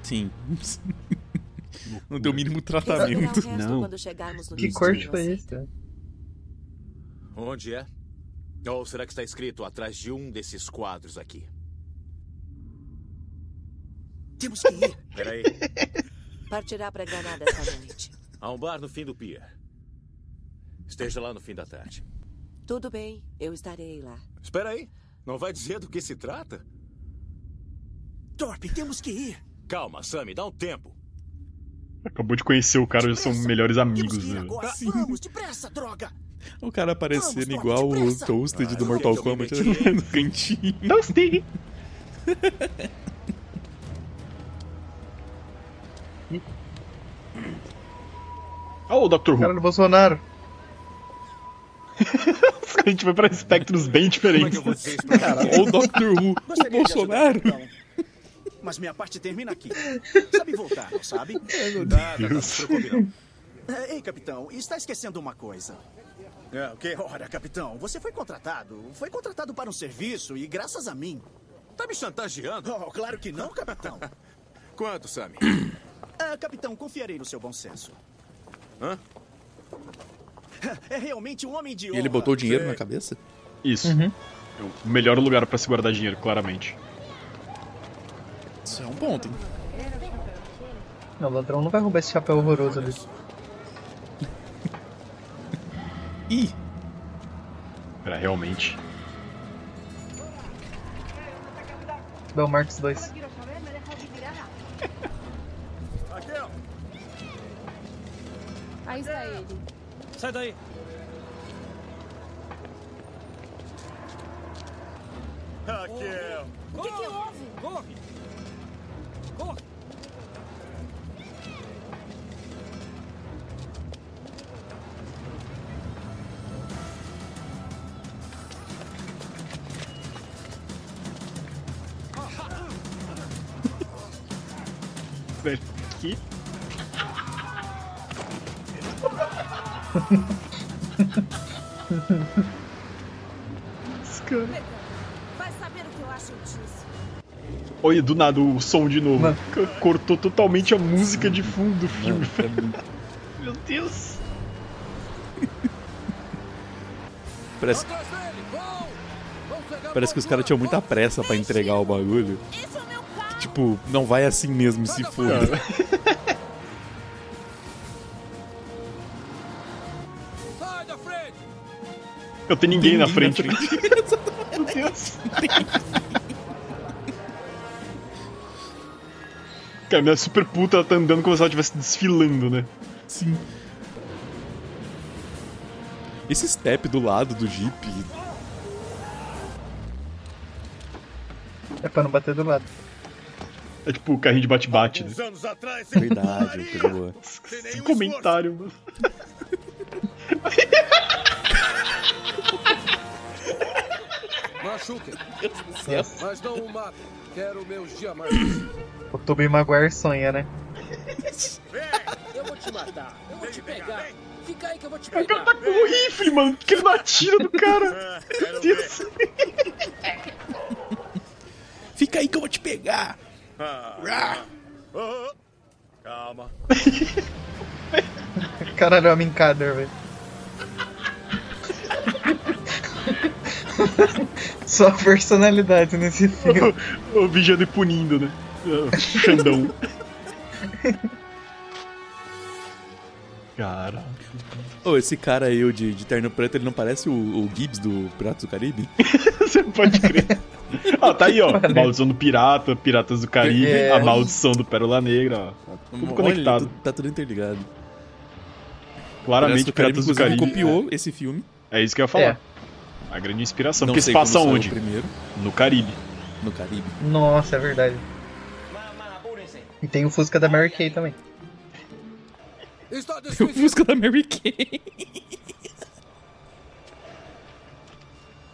Sim. Não tem o mínimo tratamento. Não. quando chegarmos no Que destino, corte foi aceita? esse? Onde é? Ou será que está escrito atrás de um desses quadros aqui? Temos que ir. Peraí. Partirá para Granada esta noite. Há um bar no fim do pier. Esteja lá no fim da tarde. Tudo bem, eu estarei lá. Espera aí. Não vai dizer do que se trata? Torpe, temos que ir. Calma, Sammy, dá um tempo. Acabou de conhecer o cara, já são melhores Temos amigos, que ir né? agora. Vamos, depressa, droga. O cara aparecendo Vamos, igual o. Toasted Ah, do Mortal Kombat no cantinho. Sei. Olha o Dr. Who. Cara do Bolsonaro. A gente vai pra espectros bem é diferentes. olha o Doctor Who. O Bolsonaro. capitão. Mas minha parte termina aqui. Sabe voltar, não sabe? Tá, não não. É, Ei, capitão, está esquecendo uma coisa. É, o quê? Ora, capitão, você foi contratado. Foi contratado para um serviço e graças a mim. Tá me chantageando? Oh, claro que não, capitão. Quanto, Sammy? Ah, capitão, confiarei no seu bom senso. Hã? É realmente um homem de E honra. ele botou o dinheiro Sei. na cabeça? Isso. Uhum. É o melhor lugar pra se guardar dinheiro, claramente. Isso é um ponto, hein? Não, o ladrão não vai roubar esse chapéu horroroso ali. Ih, Era realmente. Bel Marx 2. Raquel! Aí está ele. Sai daí. Raquel! O que, que houve? Corre! Olha, do nada o som de novo. Mano. Cortou totalmente a música de fundo do filme. Meu Deus. parece, parece que os caras tinham muita pressa pra entregar o bagulho. É. Tipo, não vai assim mesmo, se foda. Frente! Eu tenho ninguém, na Ninguém frente. na Meu Cara, minha super puta ela tá andando como se ela estivesse desfilando, né? Sim. Esse step do lado do Jeep. É pra não bater do lado. É tipo o carrinho de bate-bate, né? Anos atrás, Verdade, coisa boa. Esse comentário, mano. machuquem. Mas não o matem. Quero meus diamantes. O Tobey Maguire sonha, né? Eu vou te matar. Eu vou te pegar. Fica aí que eu vou te O cara pegar. tá com o rifle, mano. Que ele não atira do cara. Meu Deus. Fica aí que eu vou te pegar. Ah, oh, calma. Caralho, é o Minkader, velho. Só personalidade nesse filme. O vigiando e punindo, né? Xandão. Cara. Ô, esse cara aí, o de, de terno preto, ele não parece o, o Gibbs do Piratas do Caribe? Você pode crer. Ah, tá aí, ó. Maldição do Pirata, Piratas do Caribe, É. a Maldição do Pérola Negra, ó. Tudo Olha, conectado. tu- tá tudo interligado. Claramente, Piratas do Caribe, Piratas do Caribe. copiou esse filme. É isso que eu ia falar. É. A grande inspiração. Não Porque se passa onde? primeiro. No Caribe. No Caribe. Nossa, é verdade. E tem o Fusca da Mary Kay também. Está O Fusca da Mary Kay.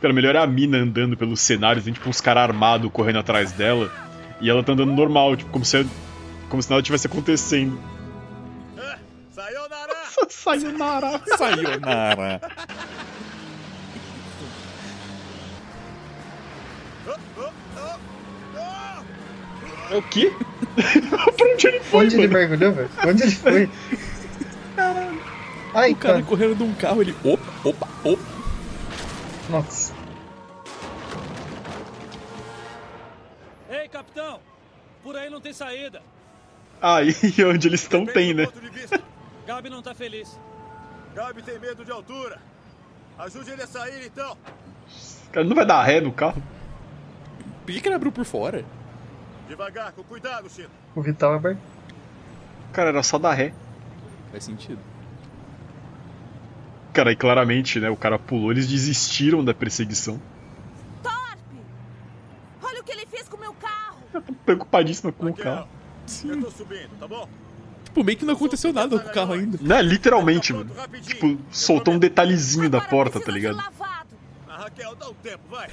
Cara, melhor é a mina andando pelos cenários, tem tipo uns caras armados correndo atrás dela. E ela tá andando normal, tipo, como se, como se nada tivesse acontecendo. Sayonara! Sayonara! Sayonara! É o quê? pra onde ele foi, Onde ele mano? mergulhou, velho? Onde ele foi? Ai, o cara cara. correndo de um carro, ele. Opa, opa, opa. Nossa. Ei, capitão! Por aí não tem saída. Ah, e onde eles estão tem, né? Gabi não tá feliz. Gabi tem medo de altura. Ajude ele a sair, então. Cara, não vai dar ré no carro? Por que, que ele abriu por fora? Devagar, com cuidado, Chino. O Vital é. Cara, era só dar ré. Faz sentido. Cara, e claramente, né? O cara pulou, eles desistiram da perseguição. Olha o que ele fez com o meu carro. Preocupadíssima com o carro. Eu tô subindo, tá bom? Tipo, meio que não aconteceu nada com o carro ainda. Né, literalmente, mano. Tipo, soltou um detalhezinho da porta, tá ligado? Raquel, dá um tempo, vai.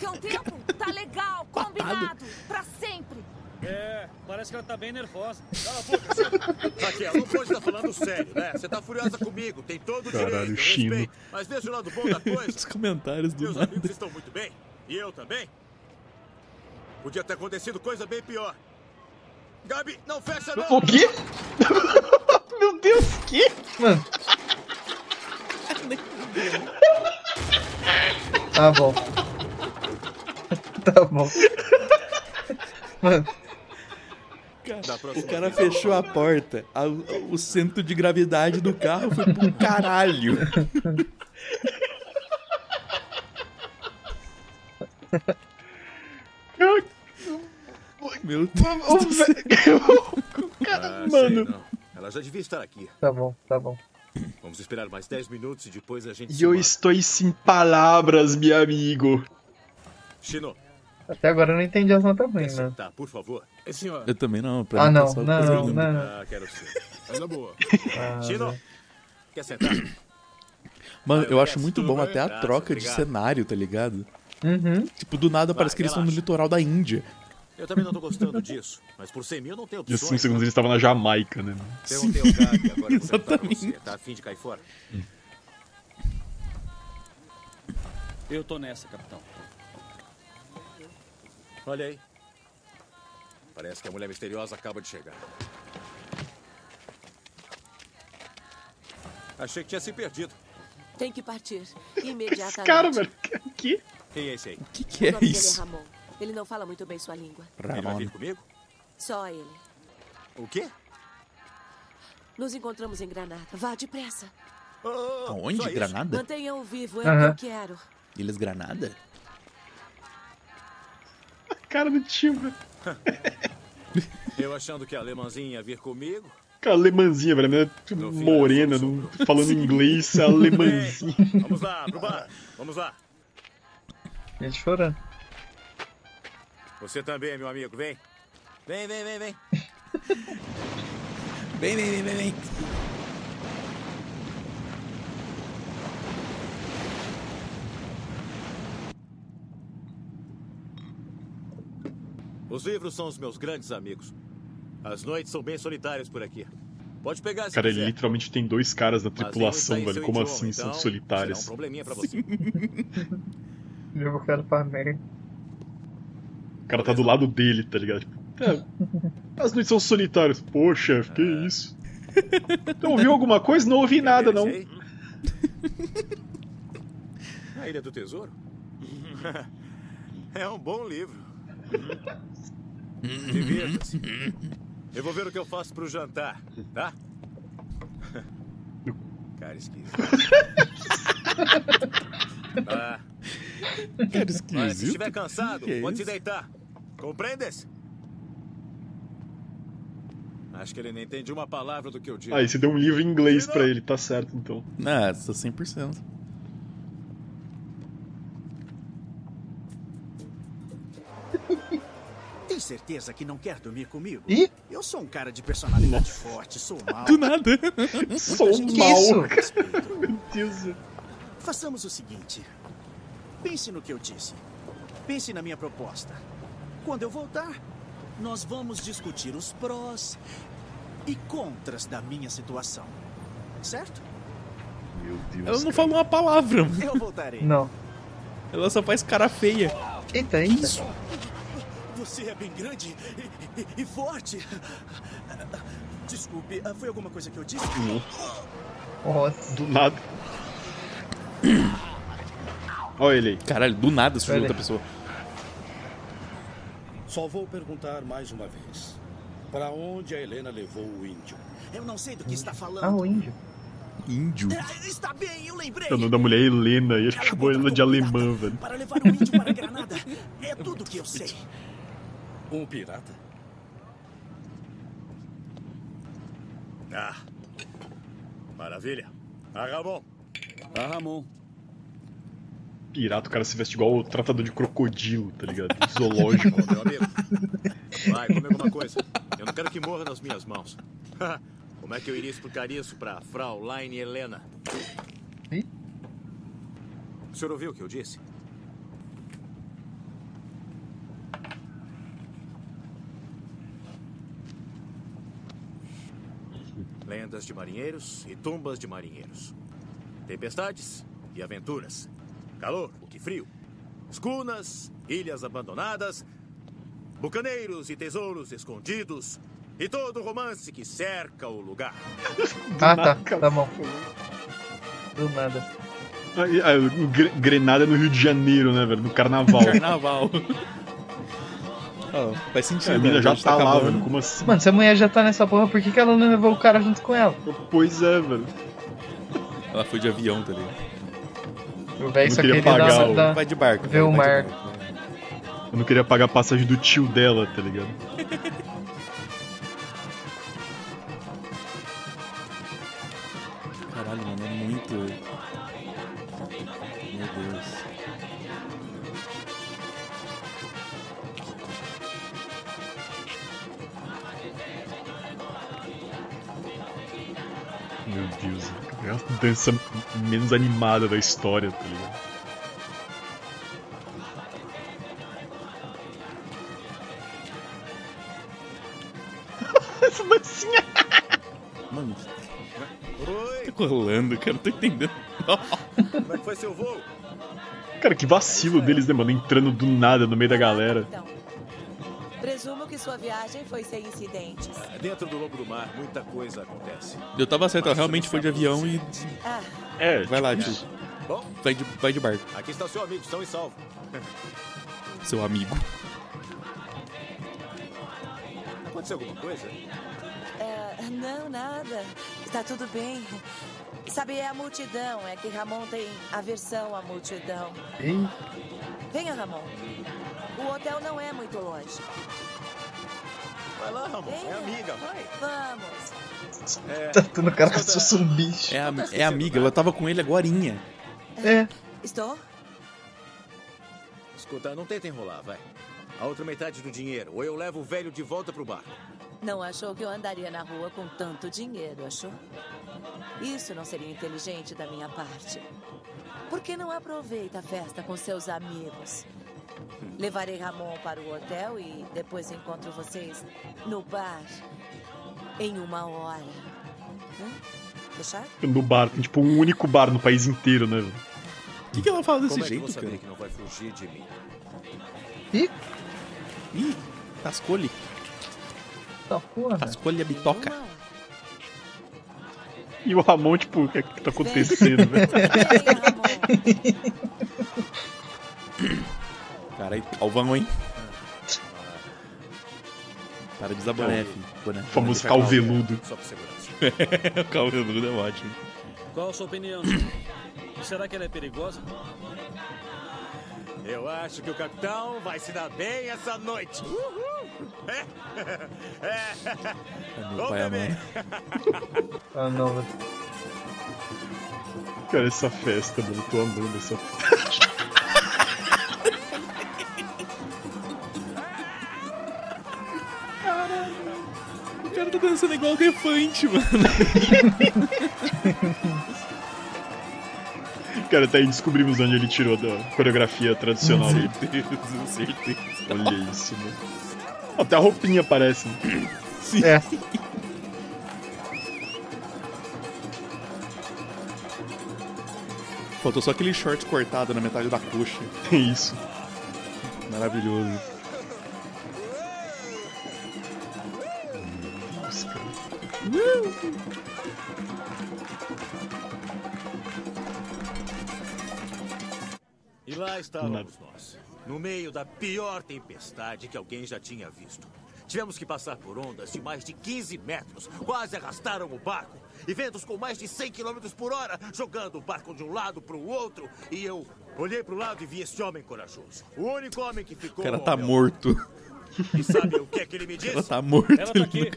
Quer um tempo? Tá legal, combinado. Pra sempre. É, parece que ela tá bem nervosa. Cala a boca, Chino. Raquel, não pode estar falando sério, né? Você tá furiosa comigo, tem todo o Caralho, direito, Chino. respeito. Mas veja o lado bom da coisa. Os comentários do Meus nada. amigos estão muito bem. E eu também. Podia ter acontecido coisa bem pior. Gabi, não fecha não! O quê? Meu Deus, que? Mano. Tá bom. tá bom. Mano. O cara fechou a porta, a- o centro de gravidade do carro foi pro caralho. Meu Deus. Ah, Mano. sei, não. Ela já devia estar aqui. Tá bom, tá bom. Vamos esperar mais 10 minutos e depois a gente E eu mata. estou sem palavras, meu amigo. Chino, Até agora eu não entendi as notas ruins, né? tá, por favor. Senhor. Eu também não, pra Ah, não, tá não, não, linda. não. Ah, quero ser. Anda boa. Ah, Chino, velho. quer sentar? Mano, Ah, eu acho Alex, muito bom bem? até a troca de cenário, tá ligado? Uhum. Tipo, do nada parece que eles estão no litoral da Índia. Eu também não tô gostando disso, mas por 100 mil não tem opções. assim, cinco segundos eles estavam na Jamaica, né? Perguntei ao Gabi, agora perguntar pra você. Exatamente. Tá afim de cair fora? Eu tô nessa, capitão. Olha aí. Parece que a mulher misteriosa acaba de chegar. Achei que tinha se perdido. Tem que partir. Imediatamente. Cara, velho, que? Quem é esse aí? O que, que O é nome dele é isso? Ramon. Ele não fala muito bem sua língua. Ele vai Ramon. vir comigo? Só ele. O quê? Nos encontramos em Granada. Vá depressa. Oh, Aonde? só isso? Granada? Mantenha-o vivo, é o que eu quero. Ilhas Granada? Cara do tio, velho. Eu achando que a alemãzinha ia vir comigo. Cara, alemãzinha, velho. Né? No Morena, não, falando inglês, é alemãzinha. Vamos lá, pro bar. Vamos lá. Gente chorando. Você também, meu amigo. Vem. Vem, vem, vem, vem. Vem, vem, vem, vem, vem. Os livros são os meus grandes amigos. As noites são bem solitárias por aqui. Pode pegar Cara, ele quiser. literalmente tem dois caras na tripulação, velho. Como idioma, assim são então solitários? será um probleminha pra você. Jogo cara pra merda. O cara tá do lado dele, tá ligado? Tipo, é, as noites são solitárias. Pô, chefe, que isso? Tu ouviu alguma coisa? Não ouvi nada, não. A Ilha do Tesouro? é um bom livro. Divirta-se. Eu vou ver o que eu faço pro jantar, tá? Cara esquisito. Ah, Cara olha, se esquisito. estiver cansado, Que é pode se isso? deitar. Compreendes? Acho que ele nem entende uma palavra do que eu digo. Aí você deu um livro em inglês pra ele, tá certo então. Ah, tá 100%. Tem certeza que não quer dormir comigo? Ih? Eu sou um cara de personalidade forte, sou mal. Do nada. Sou mal. Meu Deus. Façamos o seguinte. Pense no que eu disse. Pense na minha proposta. Quando eu voltar, nós vamos discutir os prós e contras da minha situação. Certo? Meu Deus. Ela não falou uma palavra. mano. Eu voltarei. Não. Ela só faz cara feia. Eita, eita. Você é bem grande e, e- e forte. Desculpe, foi alguma coisa que eu disse? Nossa. Do nada. Olha ele aí. Caralho, do nada surgiu outra pessoa. Só vou perguntar mais uma vez. Para onde a Helena levou o índio? Eu não sei do que está falando. Ah, o índio. Índio. Ah, Está bem, eu lembrei. O nome da mulher é Helena e acho que chamou ela de alemã, velho. Para levar um índio para a Granada. É tudo que eu sei. Um pirata? Ah. Maravilha. Ah, Ramon. Ah, Ramon. Pirata, o cara se veste igual o tratador de crocodilo, tá ligado? Zoológico. Ô, meu amigo. Vai, come alguma coisa. Eu não quero que morra nas minhas mãos. Como é que eu iria explicar isso pra Fraulein Helena? Ih? O senhor ouviu o que eu disse? Lendas de marinheiros e tumbas de marinheiros. Tempestades e aventuras. Calor e frio. Escunas, ilhas abandonadas, bucaneiros e tesouros escondidos. E todo o romance que cerca o lugar. Ah, tá. Tá bom. Do nada. Ah, ah, o Gre- Grenada é no Rio de Janeiro, né, velho? No carnaval. Carnaval. Ó, faz sentido. a mina né? já A gente tá lá, velho. Como assim? Mano, se a mulher já tá nessa porra, por que, que ela não levou o cara junto com ela? Pois é, velho. Ela foi de avião, tá ligado? O velho Não só queria pagar dar, o- dar- Vai de barco. ver vai, o mar. barco. Eu não queria pagar a passagem do tio dela, tá ligado? Caralho, mano, é muito. Dança menos animada da história, tá ligado? Essa dancinha. Mano, Oi, tá rolando, cara, não tô entendendo. como é que foi seu voo? Cara, que vacilo deles, né, mano? Entrando do nada no meio da galera. Que sua viagem foi sem incidentes. Dentro do lobo do mar, muita coisa acontece. Eu tava certo, ela realmente foi de avião e. Ah, É, Vai lá, tipo, tio. Bom, Vai de, vai de barco, aqui está o seu amigo, são e salvo. seu amigo. Aconteceu alguma coisa? é, não, nada. Está tudo bem. Sabe, é a multidão. É que Ramon tem aversão à multidão. Ei, Venha, Ramon. O hotel não é muito longe. Vai lá, Ramon. É amiga, vai. Vamos. É, tá tendo cara que Escuta, se fosse um bicho. É, a, é amiga, ela tava com ele agorinha. É. Estou? escuta, não tenta enrolar, vai. A outra metade do dinheiro, ou eu levo o velho de volta pro barco. Não achou que eu andaria na rua com tanto dinheiro, achou? Isso não seria inteligente da minha parte. Por que não aproveita a festa com seus amigos? Levarei Ramon para o hotel e depois encontro vocês no bar em uma hora. Hã? Fechado? No bar, tem tipo um único bar no país inteiro, né? O que, que ela fala desse Como é que jeito, vou saber cara? que não vai fugir de mim? Ih, Ih, tá. Tascole a bitoca. Uma hora. E o Ramon, tipo, o que, é que tá acontecendo, velho? Vem, Ramon. Caralho, Alvão, hein? Para de usar boné, filho. Boné. O famoso calveludo. Só por segurança. o calveludo é ótimo. Qual a sua opinião, senhor? Será que ela é perigosa? Eu acho que o capitão vai se dar bem essa noite. Uhul! É. É. É meu Vamos pai beber. Ah, não, velho. Cara, essa festa, mano, tô amando essa O cara tá dançando igual o Defante, mano. Cara, até aí descobrimos onde ele tirou da coreografia tradicional dele. certeza, certeza. Olha isso, mano. Até a roupinha aparece. né? Sim. É. Faltou só aquele short cortado na metade da coxa. Isso. Maravilhoso. E lá estávamos nós, no meio da pior tempestade que alguém já tinha visto. Tivemos que passar por ondas de mais de 15 metros, quase arrastaram o barco. E ventos com mais de 100 km por hora, jogando o barco de um lado para o outro. E eu olhei para o lado e vi esse homem corajoso. O único homem que O ficou. cara ao tá morto. E sabe o que é que ele me disse? Ela tá morto Ela tá aqui.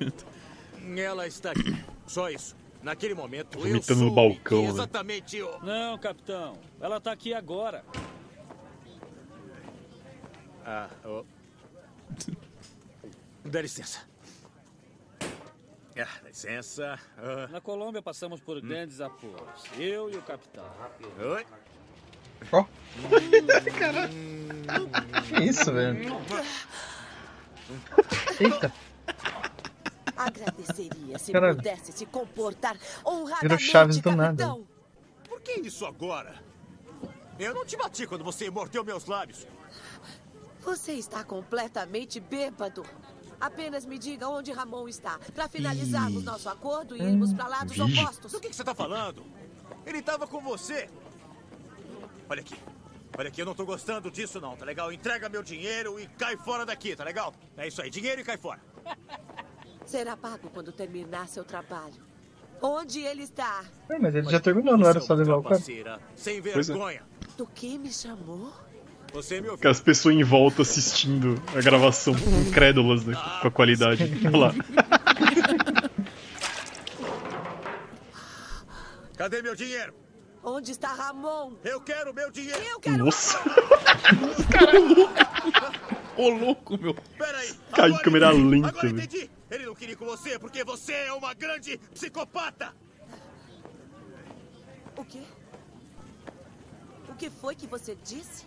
No. Ela está aqui. Só isso. Naquele momento, eu Vomitando no soube balcão, que né? exatamente o... Não, capitão. Ela tá aqui agora. Ah, oh. Dá licença. Ah, dá licença. Ah, Na Colômbia passamos por grandes apoios. Eu e o capitão. oi. Ó. Que isso, velho? Eita, Agradeceria se Caralho. pudesse se comportar honradamente, Chaves do nada. Por que isso agora? Eu não te bati quando você mordeu meus lábios. Você está completamente bêbado. Apenas me diga onde Ramon está, para finalizarmos nosso acordo e irmos para lados opostos. Do que, que você tá falando? Ele tava com você. Olha aqui. Olha aqui, eu não tô gostando disso não, tá legal? Entrega meu dinheiro e cai fora daqui, tá legal? É isso aí, dinheiro e cai fora. Será pago quando terminar seu trabalho. Onde ele está? É, mas ele já terminou, não era só levar o cara. Sem é. vergonha. Do que me chamou? Você me ouviu? Com as pessoas em volta assistindo a gravação, incrédulas né, com a qualidade. Olha lá. Cadê meu dinheiro? Onde está Ramon? Eu quero meu dinheiro. Eu quero Nossa, Ô, louco, meu. Peraí. Agora câmera entendi, lenta, velho. Ele não queria ir com você porque você é uma grande psicopata. O quê? O que foi que você disse?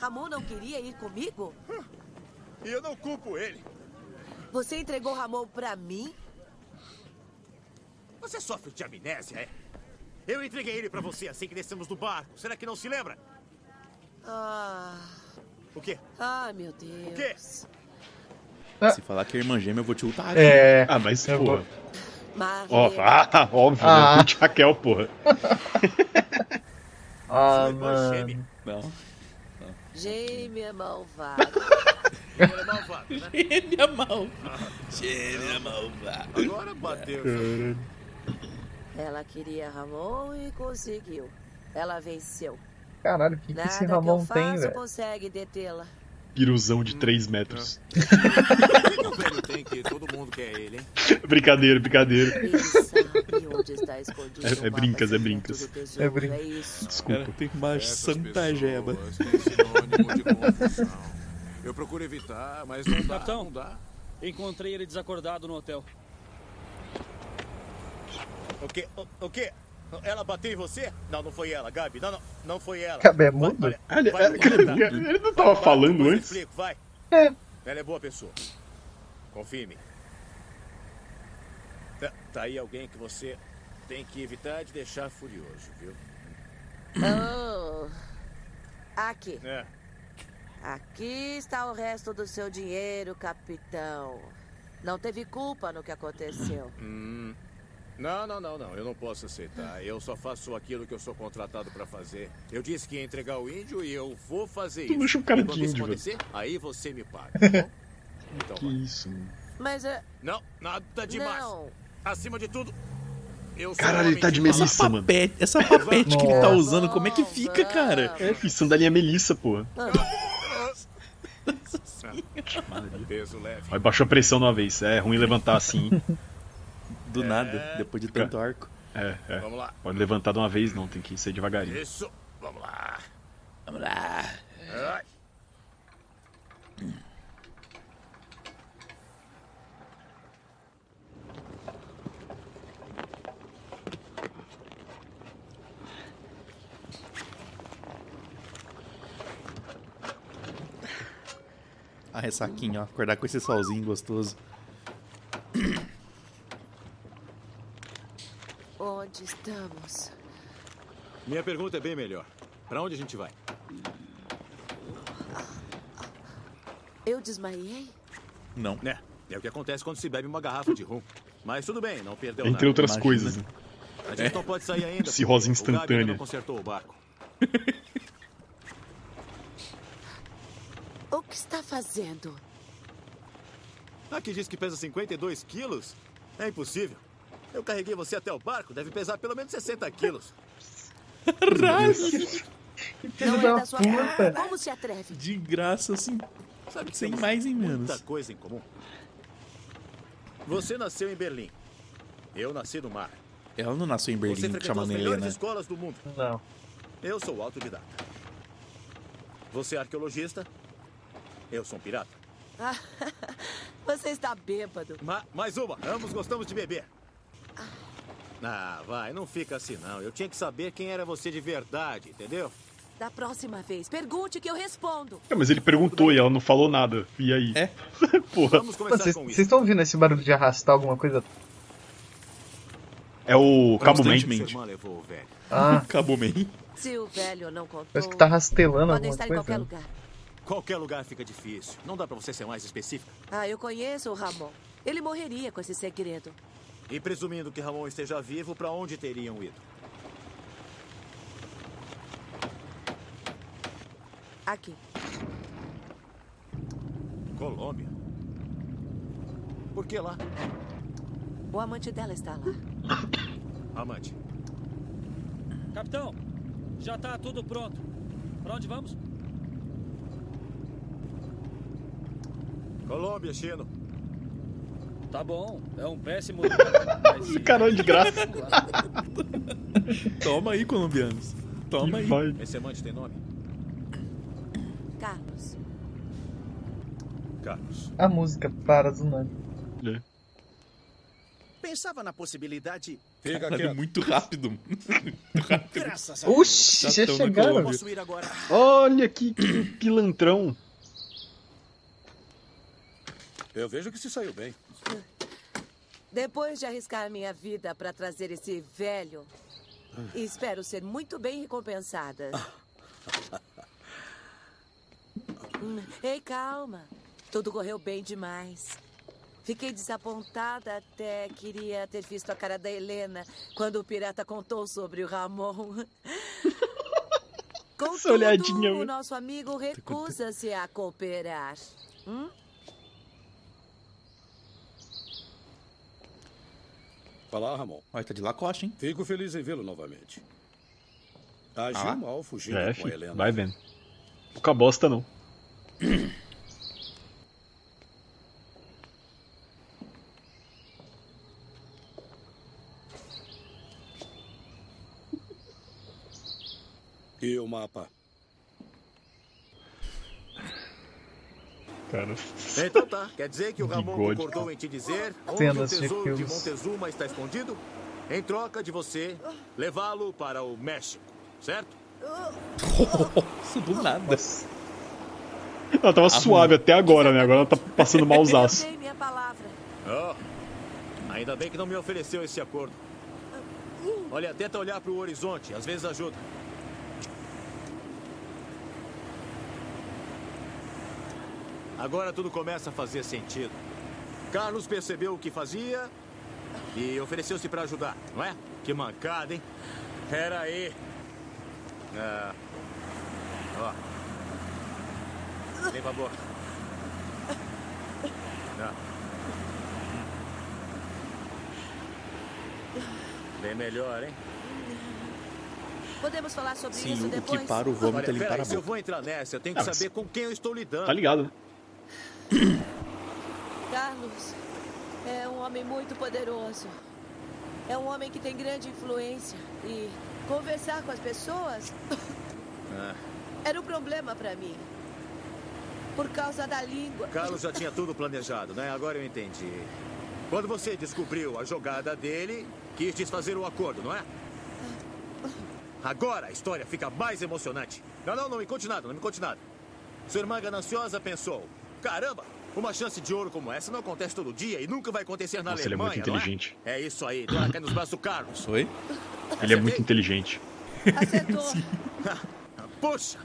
Ramon não queria ir comigo? E eu não culpo ele. Você entregou Ramon pra mim? Você sofre de amnésia, é? Eu entreguei ele pra você assim que descemos do barco. Será que não se lembra? Ah, O quê? ah meu Deus. O quê? Se falar que é irmã gêmea, eu vou te ultar. É. Ah, mas, Eu porra. Ó, Marlene, ah, óbvio, Ah. né? Raquel, porra. Ah, Sua irmã geme. mano. Não. gêmea malvada. Ele é malvado, né? Gêmea malvada. Gêmea malvada. Agora bateu. Ela queria Ramon e conseguiu. Ela venceu. Caralho, o que, que esse que eu Ramon tem, faço velho? consegue detê-la. Piruzão de 3 metros. O que o velho tem que todo mundo quer ele, hein? brincadeira, brincadeira. É- é brincas, é brincas. É brin- É. Desculpa. Cara, tem uma Essas santa jeba. Eu procuro evitar, mas não dá, Capitão. não dá. Encontrei ele desacordado no hotel. O quê? O, o quê? Ela bateu em você? Não, não foi ela, Gabi. Não, não, não foi ela. Gabi é mudo? Vai, Ele, vai, ele- vai, ele- vai. ele não tava falando eu antes? explico, vai. É. Ela é boa pessoa. Confie em mim. Tá, tá aí alguém que você tem que evitar de deixar furioso, viu? Oh. Aqui. É. Aqui está o resto do seu dinheiro, capitão. Não teve culpa no que aconteceu. Hum. Não, não, não, não. Eu não posso aceitar. Eu só faço aquilo que eu sou contratado pra fazer. Eu disse que ia entregar o índio e eu vou fazer Tu isso. deixa o cara de índio, acontecer, aí você me paga, tá bom? Então Que vai. isso, mano. Mas é. Não, nada demais. Não. Acima de tudo, eu Caralho, ele tá de. Melissa, mano. Papete, essa papete que ele tá Nossa. usando, como é que fica, cara? É, fiz sandalinha Melissa, pô. Peso leve. Aí baixou a pressão de uma vez. É ruim levantar assim. Do nada, depois de tanto arco. É, é. Vamos lá. Pode levantar de uma vez, não. Tem que ser devagarinho. Isso. Vamos lá. Vamos lá. Ai. A ressaquinha, ó. Acordar com esse solzinho gostoso. Onde estamos? Minha pergunta é bem melhor. Pra onde a gente vai? Eu desmaiei? Não. É, é o que acontece quando se bebe uma garrafa de rum. Mas tudo bem, não perdeu Entre nada. outras Imagina. coisas, né? A gente não pode sair ainda. Cirrose o instantânea. não consertou o barco. O que está fazendo? Aqui diz que pesa 52 quilos? É impossível. Eu carreguei você até o barco, deve pesar pelo menos 60 quilos. Filho Não da é da sua puta. Como se atreve? De graça, assim. Sabe que Sem mais nem menos. Muita coisa em comum. Você nasceu em Berlim. Eu nasci no mar. Ela não nasceu em Você Berlim as chamando melhores Helena. escolas do mundo. Não. Eu sou autodidata. Você é arqueologista. Eu sou um pirata. Ah, Você está bêbado. Ma mais uma. Ambos gostamos de beber. Ah, vai, não fica assim não. Eu tinha que saber quem era você de verdade, entendeu? Da próxima vez, pergunte que eu respondo. É, mas ele perguntou e ela não falou nada. E aí? É? Porra. Vamos começar Vocês com estão ouvindo esse barulho de arrastar alguma coisa? É o Cabo Man. Ah, Acabou bem. Se o velho não contou, parece que tá rastelando alguma estar em coisa. qualquer lugar. Qualquer lugar fica difícil. Não dá pra você ser mais específica. Ah, eu conheço o Ramon. Ele morreria com esse segredo. E presumindo que Ramon esteja vivo, pra onde teriam ido? Aqui. Colômbia. Por que lá? O amante dela está lá. Amante. Capitão, já tá tudo pronto. Pra onde vamos? Colômbia, Chino. Tá bom, é um péssimo Caralho, de graça. Toma aí, colombianos. Toma aí. Vai. Esse amante tem nome? Carlos. Carlos. A música para do nada. Pensava na possibilidade. Fica Caralho, quieto. muito rápido. Muito rápido. Graças a Deus. Oxi, Já já chegaram. Colômbia. Posso ir agora? Olha que, que pilantrão. Eu vejo que se saiu bem. Depois de arriscar minha vida para trazer esse velho, espero ser muito bem recompensada. Hum, Ei, calma. Tudo correu bem demais. Fiquei desapontada até queria ter visto a cara da Helena quando o pirata contou sobre o Ramon. Contudo, olhadinha, o nosso amigo recusa-se a cooperar. Hum? Fala, Ramon. Olha, tá de lacoste, hein? Fico feliz em vê-lo novamente. Agiu Ah. mal fugindo É, com a. Helena. Vai vendo. Pouca bosta, não. E o mapa? Cara. Então tá. Quer dizer que o Ramon Bigode. concordou em te dizer onde o de tesouro de. Montezuma está escondido? Em troca de você levá-lo para o México, certo? Isso do nada. Ela tava suave até agora, né? Agora ela tá passando mausaço. Oh, ainda bem que não me ofereceu esse acordo. Olha, tenta olhar para o horizonte, às vezes ajuda. Agora tudo começa a fazer sentido. Carlos percebeu o que fazia e ofereceu-se para ajudar, não é? Que mancada, hein? Pera aí. Ah. Ó. Limpa a boca. Ah. Bem melhor, hein? Podemos falar sobre Sim, isso o que depois? para o vômito é limpar a se eu boca. vou entrar nessa, eu tenho que Ah, saber com quem eu estou lidando. Tá ligado? Carlos é um homem muito poderoso. É um homem que tem grande influência. E conversar com as pessoas Ah, era um problema pra mim. Por causa da língua. Carlos já tinha tudo planejado, né? Agora eu entendi. Quando você descobriu a jogada dele, quis desfazer o acordo, não é? Agora a história fica mais emocionante. Não, não, não me conte nada, não me conte nada. Sua irmã gananciosa pensou: caramba, uma chance de ouro como essa não acontece todo dia e nunca vai acontecer na Nossa, ele é Alemanha. muito não inteligente. É? isso aí, dona cai nos braços do Carlos. Oi? Ele é muito inteligente. Acertou. Puxa!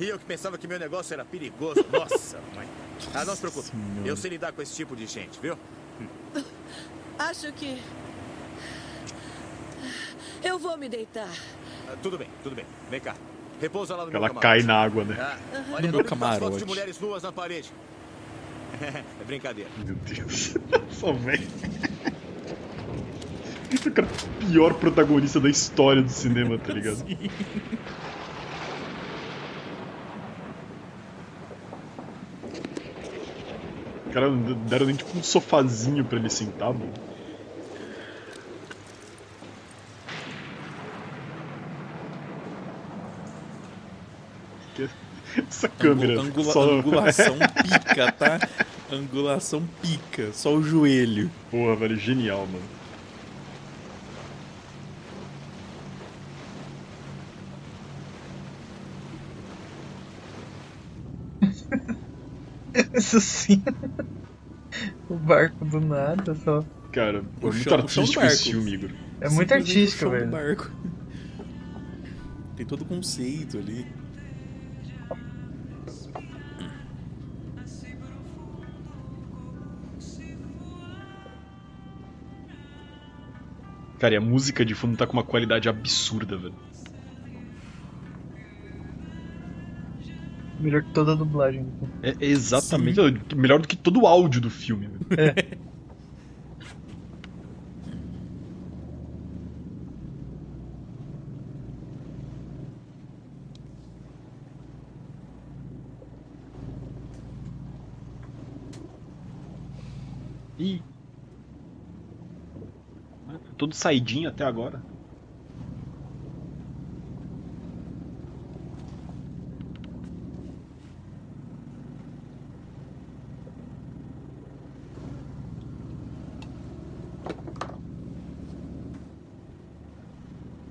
E eu que pensava que meu negócio era perigoso. Nossa, mãe. Ah, não se preocupe. Senhora. Eu sei lidar com esse tipo de gente, viu? Acho que. Eu vou me deitar. Ah, tudo bem, tudo bem. Vem cá. Repousa lá no meu Ela camarote. cai na água, né? Ah, No olha, meu ligue pras camarote. fotos de mulheres nuas na parede. É brincadeira. Meu Deus. Nossa, velho. Esse cara é o pior protagonista da história do cinema, tá ligado? Cara, não deram nem tipo um sofazinho pra ele sentar, mano. Que- Essa câmera. Angula- só... Angulação pica, tá? Angulação pica. Só o joelho. Porra, velho, genial, mano. Isso sim. O barco do nada só. Cara, é muito chão- artístico esse filme, Igor. É muito artístico, velho. barco. Tem todo o conceito ali. Cara, e a música de fundo tá com uma qualidade absurda, velho. Melhor que toda a dublagem. É é exatamente melhor do que todo o áudio do filme. velho. Ih. Todo saidinho até agora.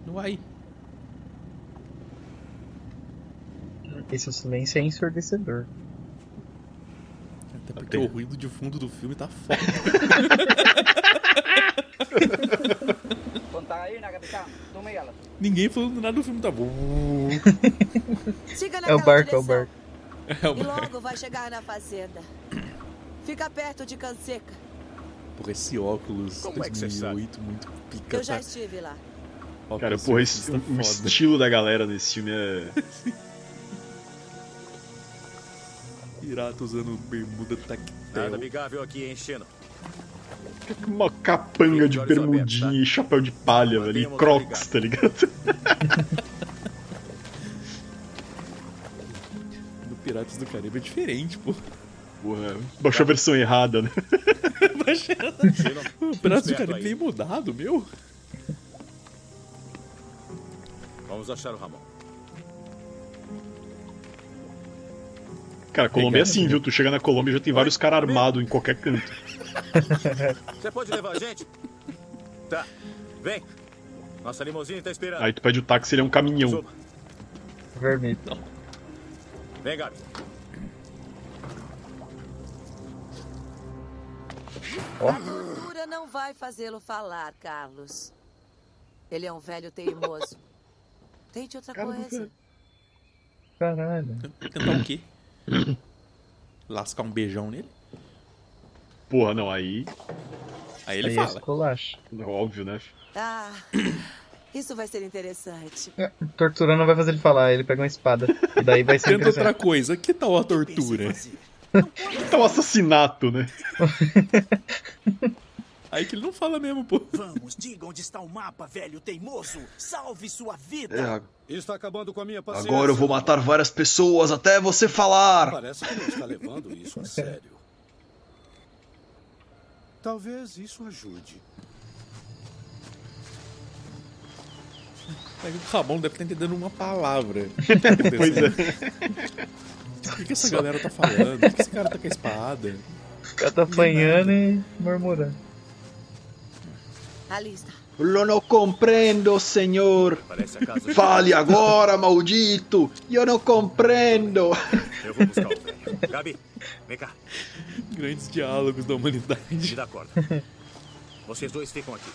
Uai. Esse silêncio é ensurdecedor. Até porque o ruído de fundo do filme tá foda. Ninguém falando nada do filme tá bom. É o barco, é o barco. É o E barco. logo vai chegar na fazenda. Fica perto de Canseca. Porra, esse óculos Como é que você 2008 muito pica, Eu já tá? estive lá. Óculos Cara, porra, esse, surfista o, foda. estilo da galera nesse filme é. Pirata usando bermuda Nada tactel. amigável aqui, hein, Chino? Uma capanga de bermudinha e chapéu de palha, velho. E a crocs, tá ligado? No Piratas do Caribe é diferente, pô. Porra, baixou a versão errada, né? Chino, O Piratas do Caribe veio mudado, meu. Vamos achar o Ramon. Cara, Colômbia é assim, viu? Tu chega na Colômbia e já tem vários caras armados em qualquer canto. Você pode levar a gente? Tá. Vem. Nossa limusine tá esperando. Aí tu pede o táxi, ele é um caminhão. Suba. Vermelho. Vem, Gabi. A gordura não vai fazê-lo falar, Carlos. Ele é um velho teimoso. Tente outra coisa. Caralho. Tentar o quê? Lascar um beijão nele? Porra, não, aí. Aí ele Aí é fala. esculacho. Óbvio, né? Ah, isso vai ser interessante. É, Torturando não vai fazer ele falar, ele pega uma espada. E daí vai ser Tenta outra interessante. coisa. Que tal a tortura? Então, um assassinato, né? Aí que ele não fala mesmo, pô. Vamos, diga onde está o mapa, velho teimoso. Salve sua vida. É, Está acabando com a minha paciência. agora eu vou matar várias pessoas até você falar. Parece que não está levando isso a sério. Talvez isso ajude. O Ramon deve estar entendendo uma palavra. Pois é. O que, que essa galera tá falando? Por que esse cara tá com a espada? O cara tá apanhando e murmurando. A lista. Eu não compreendo, senhor. Fale agora, maldito. Eu não compreendo. Eu vou buscar o velho. Gabi, vem cá. Grandes diálogos da Me humanidade. dá a corda. Vocês dois ficam aqui.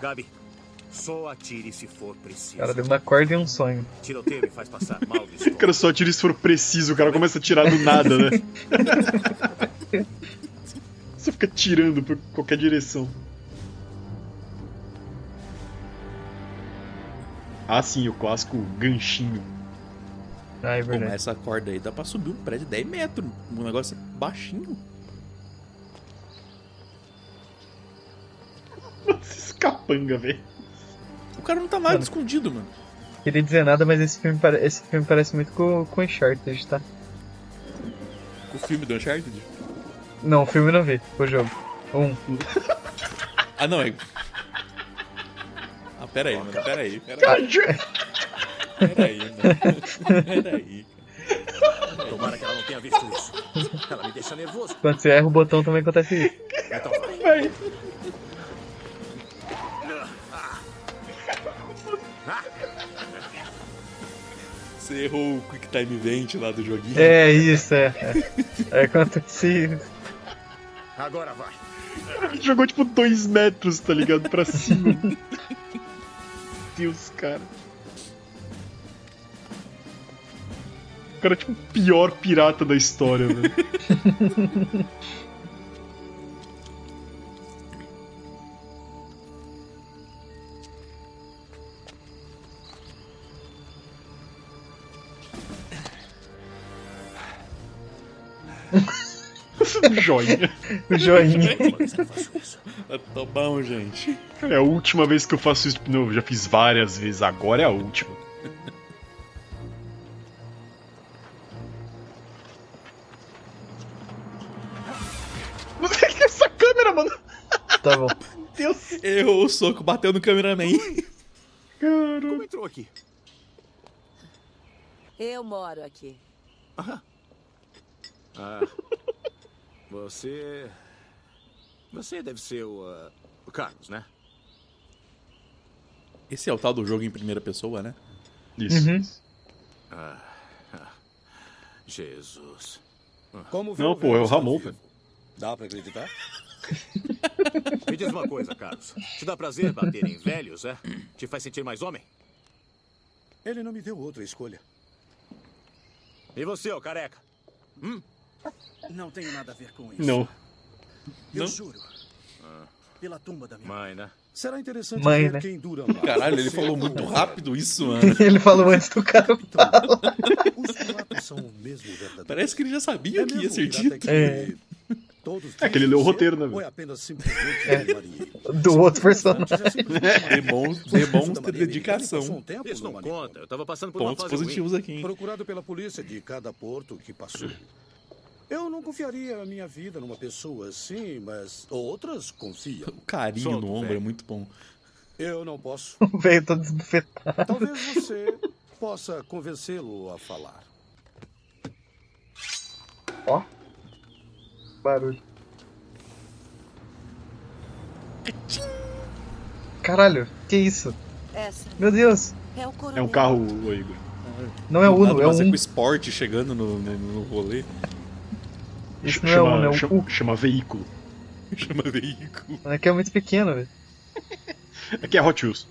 Gabi, só atire se for preciso. O cara deu uma corda e um sonho. Tiroteio me faz passar mal de O estômago. cara só tira se for preciso, o cara começa a tirar do nada, né? Você fica tirando pra qualquer direção. Ah, sim, o clássico ganchinho. Ah, é verdade. essa corda aí dá pra subir um prédio de 10 metros. Um negócio baixinho. Esses capanga, velho. O cara não tá nada Mano. escondido, mano. Queria dizer nada, mas esse filme, pare- esse filme parece muito com, com Uncharted, tá? O filme do Uncharted. Não, o filme não vi, o jogo. Um. Ah, não, é. Ah, pera aí, mano. Pera aí, pera aí. Pera aí, mano. Pera aí. Tomara que ela não tenha visto isso. Ela me deixa nervoso. Quando você erra o botão também acontece isso. Então vai. Você errou o Quick Time Event lá do joguinho. É isso, é. É, é acontece. Agora vai. Jogou tipo dois metros, tá ligado? Pra cima. Deus, cara. O cara é tipo o pior pirata da história, velho. Joinha. O joinha. Tá bom, gente. É a última vez que eu faço isso. Não, eu já fiz várias vezes, agora é a última. Essa câmera, mano. Tá bom. Deus. Errou o soco, bateu no cameraman. Como entrou aqui? Eu moro aqui. Ah. Você. Você deve ser o. ah, o Carlos, né? Esse é o tal do jogo em primeira pessoa, né? Isso. Uhum. Ah. ah. Jesus. Como Não, pô, é o Ramon, vivo? Dá pra acreditar? Me diz uma coisa, Carlos. Te dá prazer bater em velhos, é? Te faz sentir mais homem? Ele não me deu outra escolha. E você, ô careca? Hum? Não tenho nada a ver com isso. Não. Eu Não? juro. Pela tumba da minha Mãe, né? Será interessante Mãe, ver né? quem dura mais. Caralho, ele falou ou muito rápido isso, mano. Ele falou antes do cara falar. Os são o mesmo verdadeiro. Parece que ele já sabia o que ia ser pirata dito. É. Todos É que ele leu o roteiro, né, Ou é velho? apenas simplesmente marinheiro. Do outro personagem. É. Demonstra, Foi demonstra dedicação. Isso não conta. Eu tava passando por Pontos uma fase ruim. positivos aqui, hein? Procurado pela polícia de cada porto que passou. Eu não confiaria a minha vida numa pessoa assim, mas outras confiam. O carinho Solta, no ombro velho. é muito bom. Eu não posso. O velho todo desbufetado. Talvez você possa convencê-lo a falar. Ó. Barulho. Caralho, que isso? Essa Meu Deus. é o É um carro, Igor. Não é Uno, nada, é mas um. com o Sport chegando no, no, no rolê. Isso não é chama, Uno, é um chama, chama veículo. Chama veículo. É que é muito pequeno, velho. Aqui é Hot Wheels.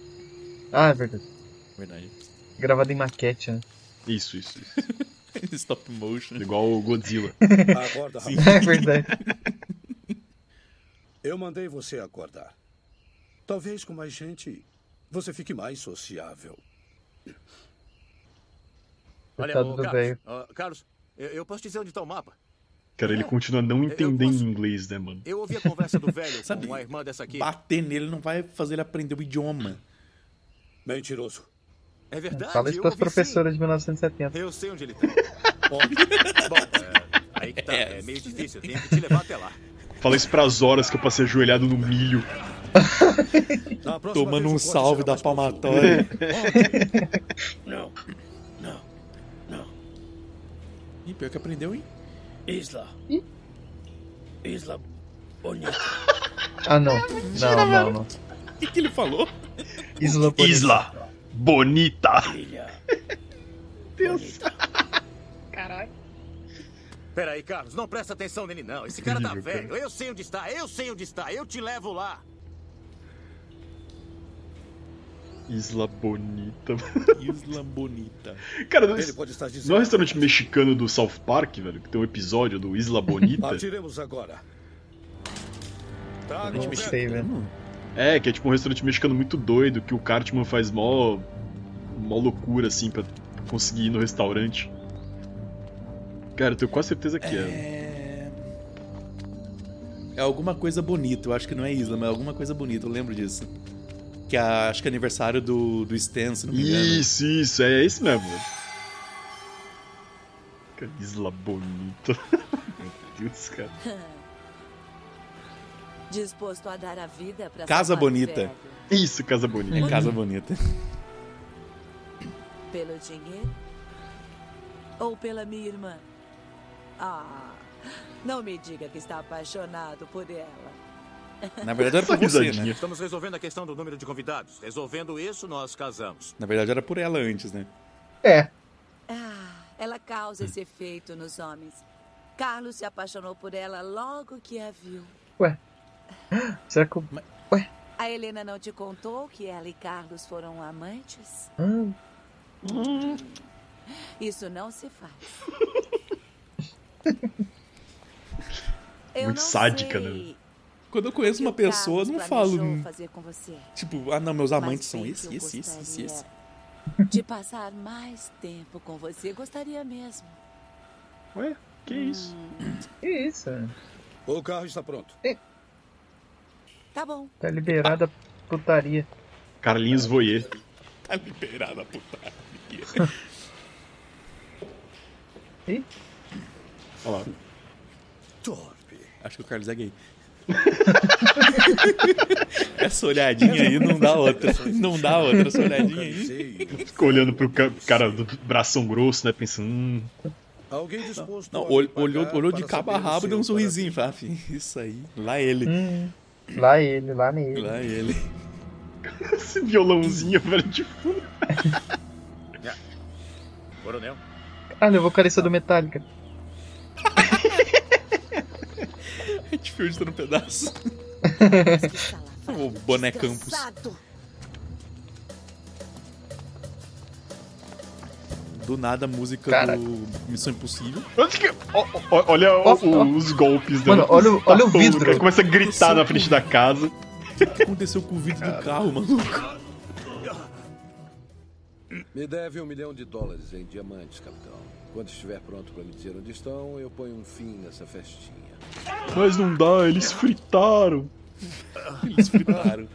Ah, é verdade. Verdade. Gravado em maquete, né? Isso, isso, isso. Stop motion. Igual o Godzilla. Acorda, Sim. rapaz. É verdade. Eu mandei você acordar. Talvez com mais gente você fique mais sociável. Olha, Carlos, Carlos, eu, eu posso dizer onde está o mapa? Cara, ele continua não entendendo posso- inglês, né, mano? Eu ouvi a conversa do velho Sabe, com a irmã dessa aqui. Bater nele não vai fazer ele aprender o idioma. Mentiroso. É verdade, Fala isso ouvi sim. professoras de 1970. Eu sei onde ele tá. Bom, é, aí que tá. É meio difícil. Eu tenho que te levar até lá. Fala isso pras horas que eu passei ajoelhado no milho. Tomando um salve da palmatória. Não, não, não. Ih, pior que aprendeu, hein? Isla. Isla bonita. Ah, não. Não, não, não. O que, que ele falou? Isla Bonita. Isla Bonita. Ilha. Deus. Peraí, Carlos, não presta atenção nele, não. Esse cara tá velho. Eu sei onde está, eu sei onde está. Eu te levo lá. Isla Bonita. Isla Bonita. Cara, Ele pode estar dizendo. não é o restaurante mexicano do South Park, velho? Que tem um episódio do Isla Bonita. Atiremos agora. Tá, Gente bom, Gostei, velho. É, que é tipo um restaurante mexicano muito doido, que o Cartman faz mó. mó loucura, assim, pra conseguir ir no restaurante. Cara, eu tenho quase certeza que é. É... É alguma coisa bonita. Eu acho que não é Isla, mas é alguma coisa bonita. Eu lembro disso. Que é, acho que é aniversário do, do Stan, se não me engano. Isso, isso, é esse mesmo. Isla Bonita. Meu Deus, cara. Disposto a dar a vida pra Casa Bonita. velho. Isso, Casa Bonita. É Casa Bonita. Pelo dinheiro? Ou pela minha irmã? Ah, não me diga que está apaixonado por ela. Na verdade era Só por você, risadinha. né? Estamos resolvendo a questão do número de convidados. Resolvendo isso, nós casamos. Na verdade era por ela antes, né? É. Ah, ela causa esse efeito nos homens. Carlos se apaixonou por ela logo que a viu. Ué. Será que. eu- A Helena não te contou que ela e Carlos foram amantes? Hum, Isso não se faz. Eu Muito não sádica, sei né? Quando eu conheço uma pessoa, eu não falo. planejou fazer com você. Tipo, ah não, meus amantes são esse, esse, esse, esse. De passar mais tempo com você, gostaria mesmo. Ué, que isso? que isso? O carro está pronto. Tá bom. Tá liberada a putaria. Carlinhos Voyer. Tá liberada a putaria. Ih, Olha lá. Torpe. Acho que o Carlos é gay. Essa olhadinha aí não dá outra. Não dá outra essa olhadinha aí. Ficou olhando pro ca- cara do bração grosso, né? Pensando, hum, Alguém disposto Não, a ol- me pagar olhou, olhou de cabo a rabo e deu um sorrisinho. Falei, ah, isso aí. Lá ele. hum. Lá ele, lá nele. Lá ele. esse violãozinho, velho, de fundo. Coronel, Caralho, eu vocalista do Metallica. Redfield tá no pedaço. O Boné Campos. Do nada a música do Missão Impossível. Que- ó, ó, Olha o- o- os golpes? Mano, olha o- olha o Tá vidro. cara começa a gritar na frente da casa. O que aconteceu com o vidro do carro, maluco? Me deve um milhão de dólares em diamantes, capitão. Quando estiver pronto para me dizer onde estão, eu ponho um fim nessa festinha. Mas não dá, eles fritaram. Eles fritaram.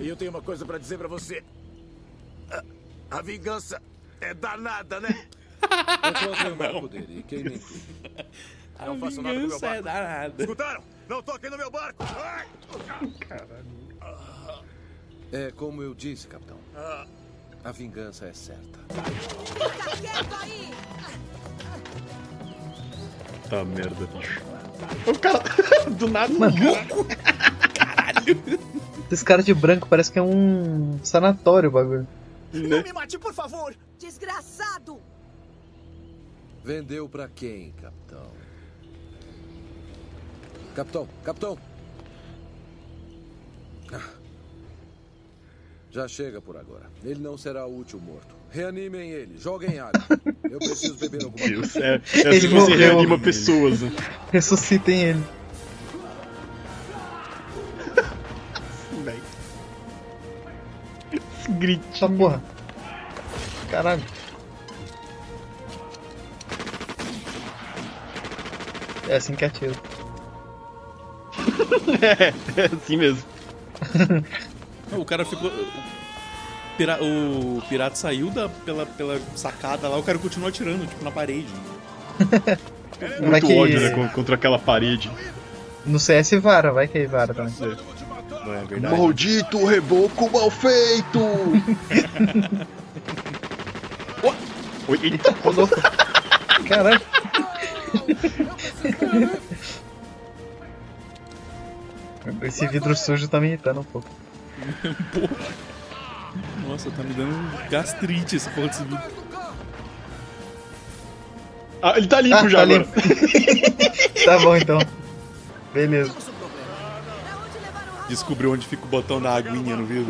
e eu tenho uma coisa pra dizer pra você. A, a vingança é danada, né? O barco dele e tudo. Não façam nada com meu é barco. danada. Escutaram? Não toquem no meu barco! Ai! É como eu disse, capitão. A vingança é certa. Fica quieto aí! Tá merda, bicho. O cara, do nada, Mano, Caralho. Esses caras de branco parece que é um sanatório o bagulho. Não me mate, por favor! Desgraçado! Vendeu pra quem, capitão? Capitão, capitão! Ah. Já chega por agora. Ele não será útil morto. Reanimem ele, joguem água. Eu preciso beber alguma Deus, coisa. é, é assim que você reanima pessoas, né? Ressuscitem ele. Gritinho. Essa porra. Caralho. É assim que atira. é, é assim mesmo. O cara ficou. O, pira- o pirata saiu da, pela, pela sacada lá, o cara continuou atirando, tipo, na parede. Muito que- ódio, né? con- Contra aquela parede. No CS vara, vai que é vara também. Não é verdade? Maldito reboco mal feito! Oi, eita, Ô, louco. Caralho. Esse vidro sujo tá me irritando um pouco. Nossa, tá me dando gastrite esse porra desse vídeo. Ah, ele tá limpo Ah, já tá agora. limpo. tá bom então. Beleza. Descobriu onde fica o botão da aguinha no vidro.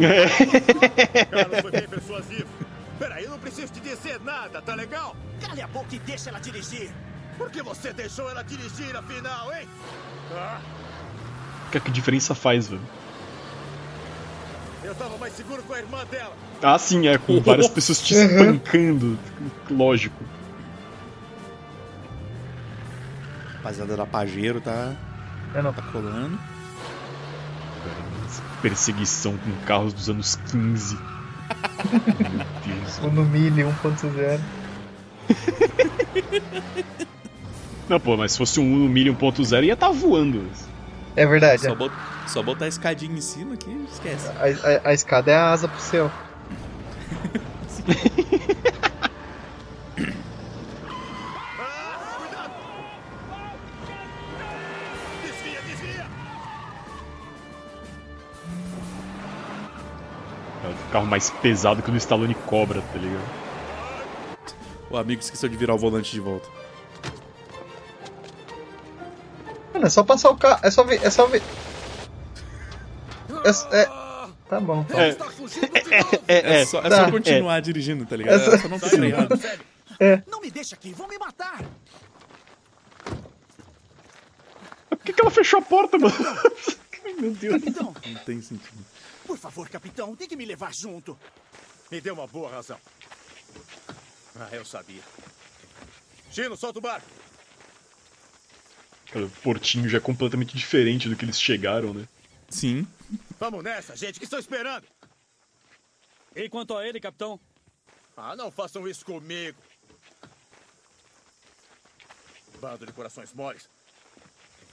Carlos foi bem persuasivo. Peraí, eu não preciso te dizer nada, tá legal? Cale a boca e deixa ela dirigir! Por que você deixou ela dirigir afinal, hein? Ah, que, é que diferença faz, velho? Eu tava mais seguro com a irmã dela. Ah, sim, é, com várias pessoas te espancando. Lógico. Rapaziada da Pajero tá, É não. tá colando. Perseguição com carros dos anos 15. Meu Deus. O no Mille 1.0. Não, pô, mas se fosse um Uno Mille 1.0 ia tá voando. É verdade. Só, é. bot- só botar a escadinha em cima aqui, esquece. A, a- a escada é a asa pro céu. É o carro mais pesado que o do Stallone cobra, tá ligado? O amigo esqueceu de virar o volante de volta. Mano, é só passar o carro. É só ver. É só ver. É, é- Tá bom. É, de novo! é, É, só, é tá. só continuar dirigindo, tá ligado? É só não ter errado. Não me deixa aqui, vão me matar! Por que, que ela fechou a porta, mano? Ai, Meu Deus. Capitão, Não tem sentido. por favor, capitão, tem que me levar junto. Me deu uma boa razão. Ah, eu sabia. Chino, solta o barco. Cara, o portinho já é completamente diferente do que eles chegaram, né? Sim. Vamos nessa, gente, que estão esperando. E quanto a ele, capitão? Ah, não façam isso comigo. Bando de corações moles.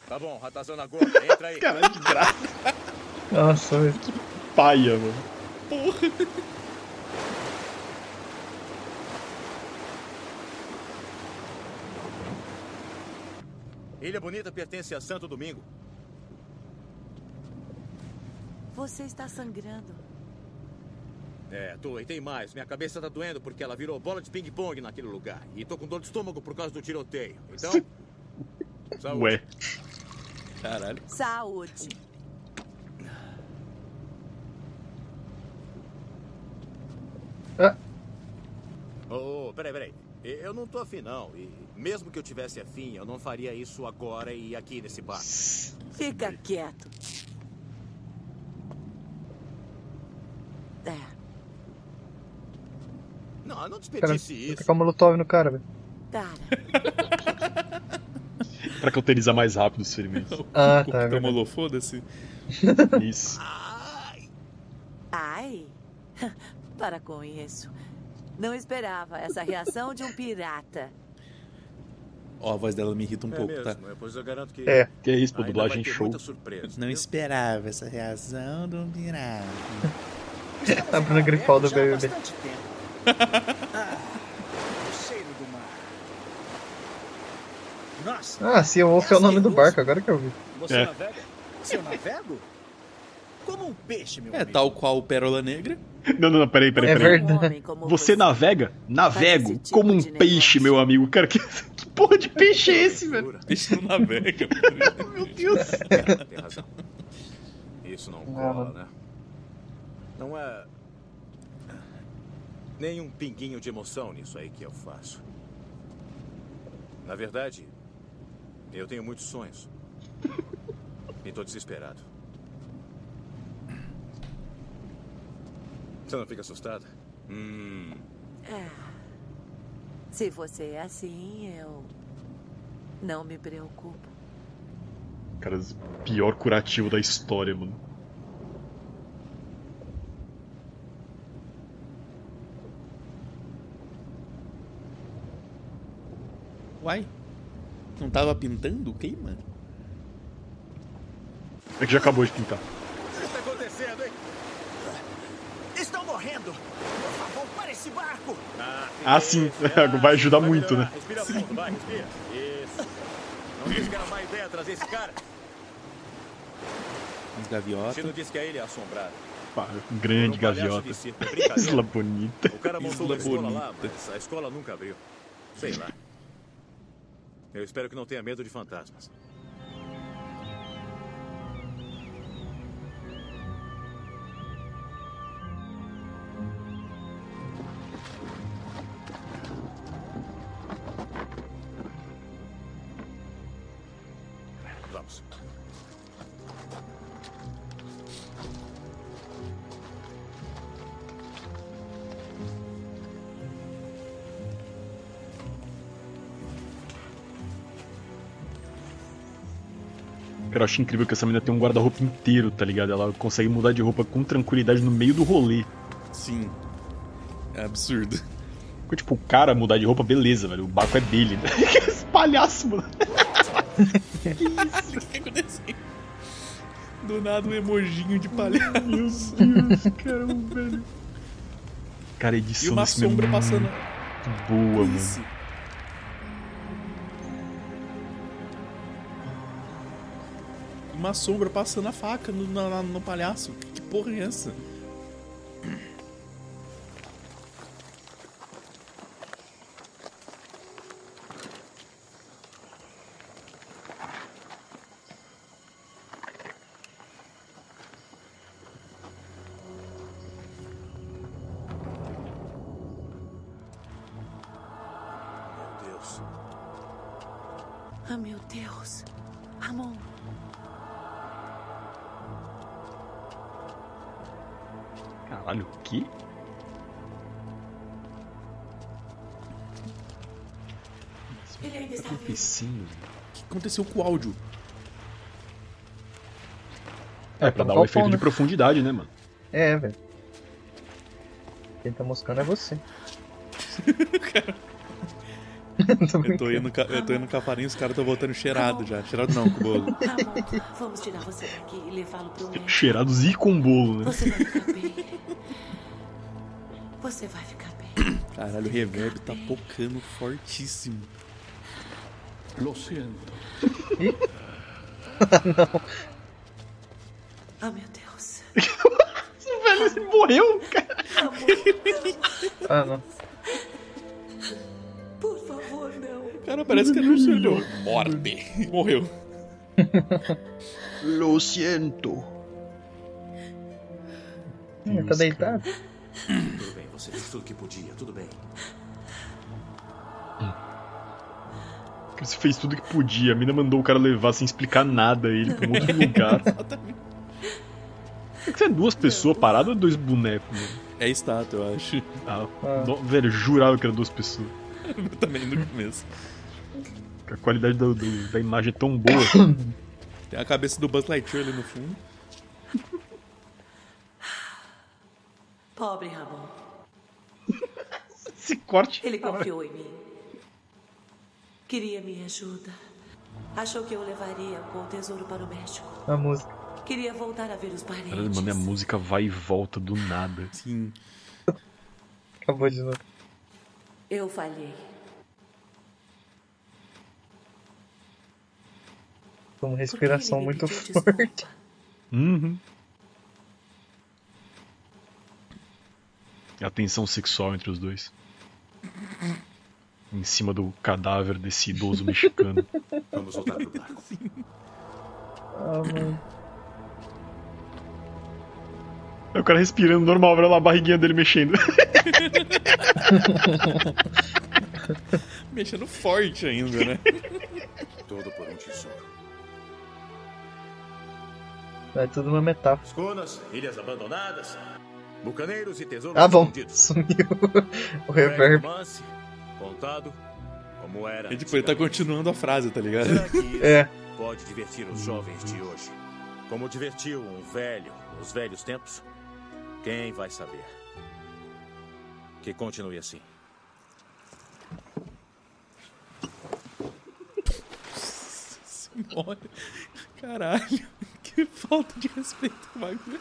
Tá bom, ratazana gorda, entra aí. Cara, de graça. Nossa, velho. Paia, mano. Ilha Bonita pertence a Santo Domingo. Você está sangrando. É, tô, e tem mais. Minha cabeça tá doendo porque ela virou bola de ping-pong naquele lugar. E tô com dor de estômago por causa do tiroteio. Então. Saúde. Ué. Caralho. Saúde. Ô, peraí, peraí. Eu não tô afim, não. E mesmo que eu tivesse afim, eu não faria isso agora e aqui nesse bar. Fica quieto. É, Não, não desperdice isso. a molotov no cara, velho. cara. Pra cauterizar mais rápido os ferimentos. Ah, O tá. é. Tremolou, foda-se. Isso. Ai, para com isso. Não esperava essa reação de um pirata. Ó, a voz dela me irrita um É pouco, mesmo, tá? é, pois eu garanto que. É. Que é isso, pô, dublagem ter show. surpresa. Não esperava essa reação do pirata. A Bruna Grifaldo bastante tempo. Ah, o cheiro do mar. Nossa, Ah, Sea Wolf é o nome do barco, agora que eu vi. Você É. navega? se eu navego? Como um peixe, meu É, amigo. tal qual o Pérola Negra. Não, não, não, peraí, peraí, É peraí. verdade. Você navega? Navego como um peixe, meu amigo. Cara, que, que porra de peixe é esse, velho? Peixe não navega. Meu Deus. Tem razão. Isso não Não. cola, né? Não é. Nem um pinguinho de emoção nisso aí que eu faço. Na verdade, eu tenho muitos sonhos. E tô desesperado. Você não fica assustada? Hum. É. Se você é assim, eu não me preocupo. Cara, pior curativo da história, mano. Uai. Não tava pintando? Queima? É que já acabou de pintar. O que está acontecendo, hein? Estão morrendo! Por favor, para esse barco! Ah, sim. Vai ajudar muito, né? Respira fundo, vai, respira. Isso. Não disse que era má ideia trazer esse cara? Uns gaviota. Você não disse que a ilha é assombrada. Pá, grande um gaviota. é. Isla bonita. O cara montou Isla uma escola lá, bonita. mas a escola nunca abriu. Sei lá. Eu espero que não tenha medo de fantasmas. Cara, eu acho incrível que essa menina tem um guarda-roupa inteiro, tá ligado? Ela consegue mudar de roupa com tranquilidade no meio do rolê. Sim. É absurdo. Porque, tipo, o cara mudar de roupa, beleza, velho. O barco é dele, né? Esse palhaço, mano. O que aconteceu? Do nada um emojinho de palhaço. Meu Deus, caramba, velho. Cara, edição E uma sombra é passando. boa, mano. Uma sombra passando a faca no, na- no palhaço. Que porra é essa? Ah, meu Deus. Ramon, Caralho, o quê? ele ainda está O que tá acontecendo? O que aconteceu com o áudio? É, pra dar colocar um o efeito de profundidade, né, mano? É, velho. Quem tá moscando é você. Eu tô indo, eu tô indo no cafarinho os caras estão voltando cheirado já. Cheirado não, com o bolo. Ramon, vamos tirar você daqui e levá-lo pro médico. Cheirados e com bolo, né? Você vai ficar bem. Você vai ficar bem. Caralho, o reverb tá tocando fortíssimo. Lo siento. Ah, meu Deus. Esse velho morreu, cara. Ah, não. Cara, parece que ele não olhou. Morte. Morreu. Lo siento. Hum, tá deitado? Tudo bem, você fez tudo o que podia, tudo bem. Você fez tudo que podia. A mina mandou o cara levar sem explicar nada ele pra um outro lugar. É que você é duas pessoas paradas ou dois bonecos, mano? É estátua, eu acho. Ah, no- velho, eu jurava que era duas pessoas. Eu também no começo. A qualidade do- do- da imagem é tão boa. Tem a cabeça do Buzz Lightyear ali no fundo. Pobre Ramon. Esse corte. Ele confiou em mim. Queria minha ajuda. Achou que eu levaria com o tesouro para o México. A música. Queria voltar a ver os parentes. Caralho, mano, a música vai e volta do nada. Sim. Acabou de novo. Eu falhei. uma respiração muito forte. Uhum. A tensão sexual entre os dois. Em cima do cadáver desse idoso mexicano. Vamos voltar pro barco. Ah, mano. É o cara respirando normal, olha lá a barriguinha dele mexendo. mexendo forte ainda, né? Todo por um tesouro. É tudo uma metáfora. Escunas, ilhas abandonadas, bucaneiros e tesouros Ah, bom. Sumiu o reverb. romance, contado como era. E tipo, ele tá continuando a frase, tá ligado? Será que isso É. pode divertir os jovens de hoje? Como divertiu um velho nos velhos tempos? Quem vai saber? Que continue assim. Senhora. Caralho. Que falta de respeito bagulho.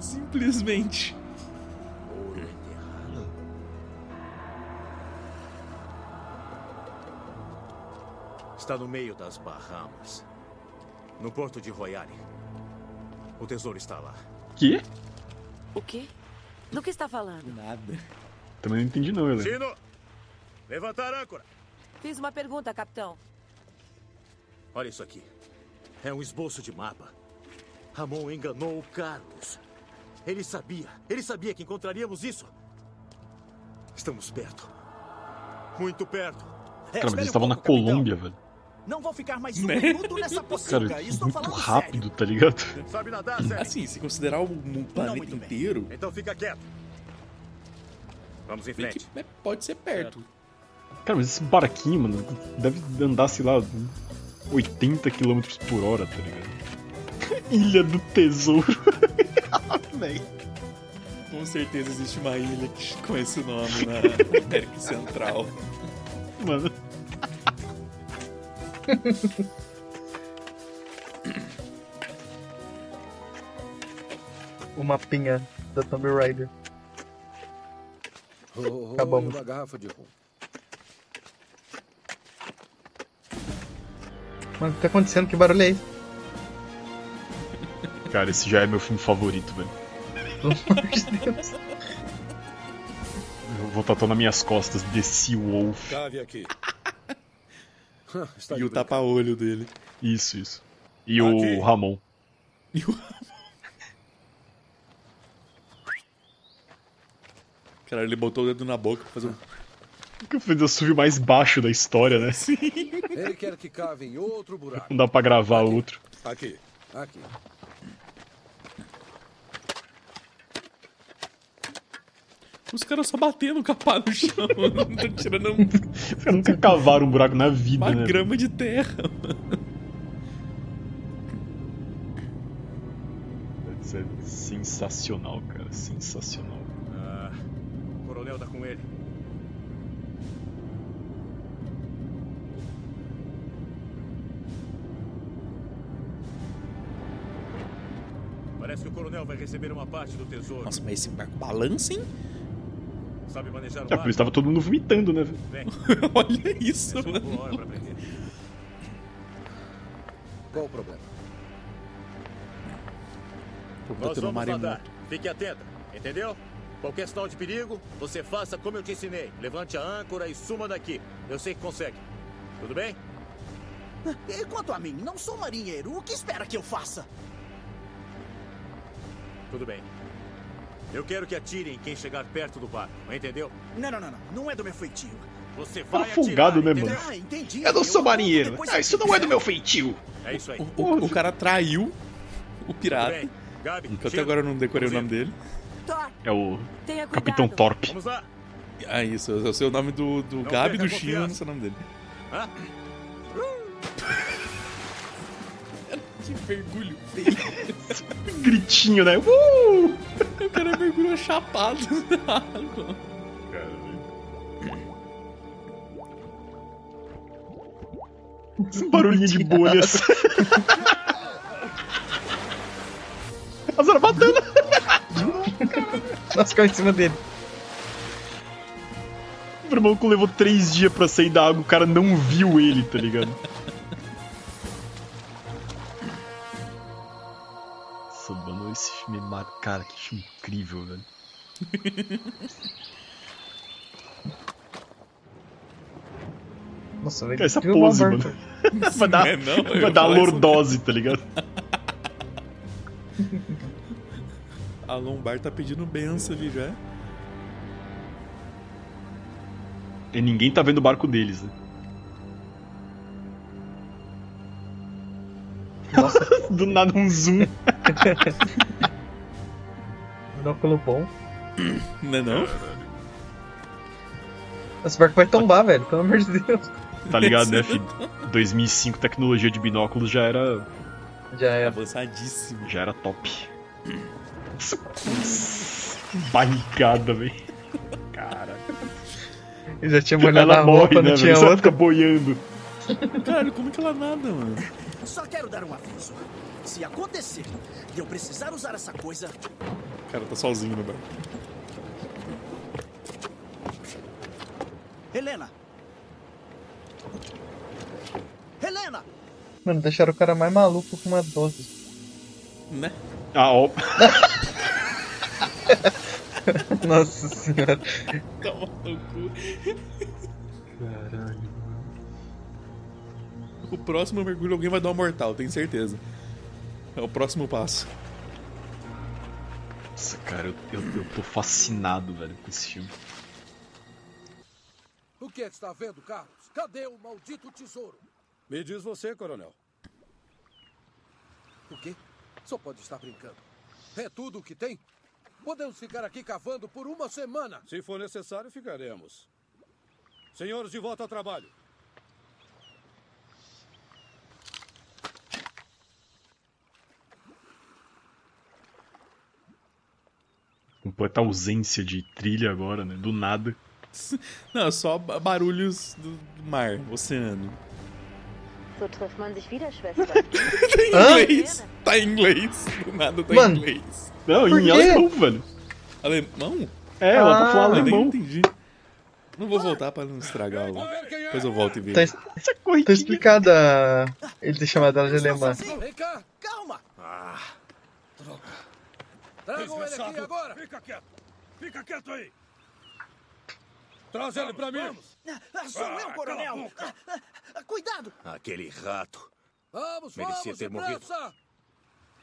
Simplesmente. Está no meio das Bahamas. No porto de Royale. O tesouro está lá. Que? O quê? Do que está falando? Nada. Também não entendi não, Helena. Chino! Levantar a âncora! Fiz uma pergunta, capitão. Olha isso aqui. É um esboço de mapa. Ramon enganou o Carlos. Ele sabia. Ele sabia que encontraríamos isso. Estamos perto. Muito perto. É, Cara, mas eles um estavam na pouco, capitão. Colômbia, velho. Não vou ficar mais um Né? minuto nessa Cara, pocilga. Estou muito falando rápido, tá ligado? Sabe nadar? Assim, se considerar o, o planeta inteiro, Então fica quieto. Vamos em bem que frente. é- pode ser perto. Cara, mas esse barquinho, mano, deve andar, sei lá, 80 km por hora, tá ligado? Ilha do Tesouro. Véi. Com certeza existe uma ilha com esse nome na América Central. Mano. O mapinha da Tomb Raider. Oh, oh, Acabamos. uma garrafa de rum. Mano, o que tá acontecendo? Que barulho é esse? Cara, esse já é meu filme favorito, velho. Pelo amor de Deus. Eu vou tatuar nas minhas costas The Sea Wolf. Cave aqui. Está E o tapa-olho dele. Isso, isso. E Aqui. o Ramon. E o... Cara, ele botou o dedo na boca pra fazer um... Que fez o sub mais baixo da história, né? Sim. Ele quer que cave em outro buraco. Não dá pra gravar outro. Aqui, aqui. Os caras só batendo o capá no chão. Não tô tirando um- Os caras nunca cavaram um buraco na vida, uma né? grama de terra. mano. Isso é sensacional, cara. Sensacional. Ah, o coronel tá com ele. Parece que o coronel vai receber uma parte do tesouro. Nossa, mas esse barco balança, hein? Sabe manejar o É, por barco? isso tava todo mundo vomitando, né? Vem, Olha isso, essa é uma mano. boa hora pra aprender. Qual o problema? Pô, Nós vamos nadar. Fique atenta, entendeu? Qualquer sinal de perigo, você faça como eu te ensinei. Levante a âncora e suma daqui. Eu sei que consegue. Tudo bem? E quanto a mim, não sou marinheiro. O que espera que eu faça? Tudo bem. Eu quero que atirem em quem chegar perto do barco, entendeu? Não, não, não, não. Não é do meu feitio. Você Tá vai afogado, atirar, né, mano? Ah, entendi. Eu não sou marinheiro. Ah, isso não é do meu feitio. É isso aí. O, o- o cara traiu o pirata. Gabi, Que até agora eu não decorei o nome ir. dele. É o. Capitão Torp. Vamos lá. Ah, isso. Eu sei o nome do, do Não Gabi, do Chino, não sei o nome dele. Hã? Que mergulho Gritinho, né? Uh! O cara mergulhou chapado na água. Barulhinho de bolhas. A zarbatana. Nossa, caiu em cima dele. O irmão que levou três dias pra sair da água, o cara não viu ele, tá ligado? Mano, esse filme é mar... Cara, que filme incrível, velho. Nossa, velho. Essa viu, pose, mano. Vai dar, É, não, vai dar isso. lordose, tá ligado? A Lombar tá pedindo benção ali já. E ninguém tá vendo o barco deles, né? Do nada um zoom. Binóculo bom. Não é não? Esse barco vai tombar, velho. Pelo amor de Deus. Tá ligado, né, filho? 2005, tecnologia de binóculos já era. Já é. Avançadíssimo. Já era top. Barricada, velho. Cara. Eu já tinha molhado Ela a morre, roupa, né, não velho? tinha Só outra. fica boiando. Caralho, como é que ela nada, mano? Só quero dar um aviso. Se acontecer de eu precisar usar essa coisa, O cara tá sozinho no barco. Helena! Helena! Mano, deixaram o cara mais maluco com uma 12. Né? Ah, ó. Nossa senhora. Toma no cu. Caralho. O próximo mergulho alguém vai dar um mortal, tenho certeza. É o próximo passo. Nossa, cara, eu, eu, eu tô fascinado, velho, com esse filme. O que é que está vendo, Carlos? Cadê o maldito tesouro? Me diz você, coronel. O quê? Só pode estar brincando. É tudo o que tem? Podemos ficar aqui cavando por uma semana. Se for necessário, ficaremos. Senhores, de volta ao trabalho. Completa ausência de trilha agora, né? Do nada. Não, só ba- barulhos do mar, oceano. So trifft man sich wieder, Schwester. Tá em Hã? inglês. Tá em inglês. Do nada tá Mano. em inglês. Não, Por em quê? alemão, velho. Alemão? É, ela tá falando Ah, Eu nem alemão. entendi. Não vou voltar pra não estragar o. Depois eu volto e vejo. Tá, es- Essa tá corridinha. explicada ele ter chamado ela de alemã. Vem cá. calma! Ah, droga. Tragam ele aqui agora. Fica quieto. Fica quieto aí. Traz ele pra mim. Ah, Sou Ah, eu, coronel! Ah, ah, Cuidado! Aquele rato. Vamos, Merecia vamos, ter morrido. depressa.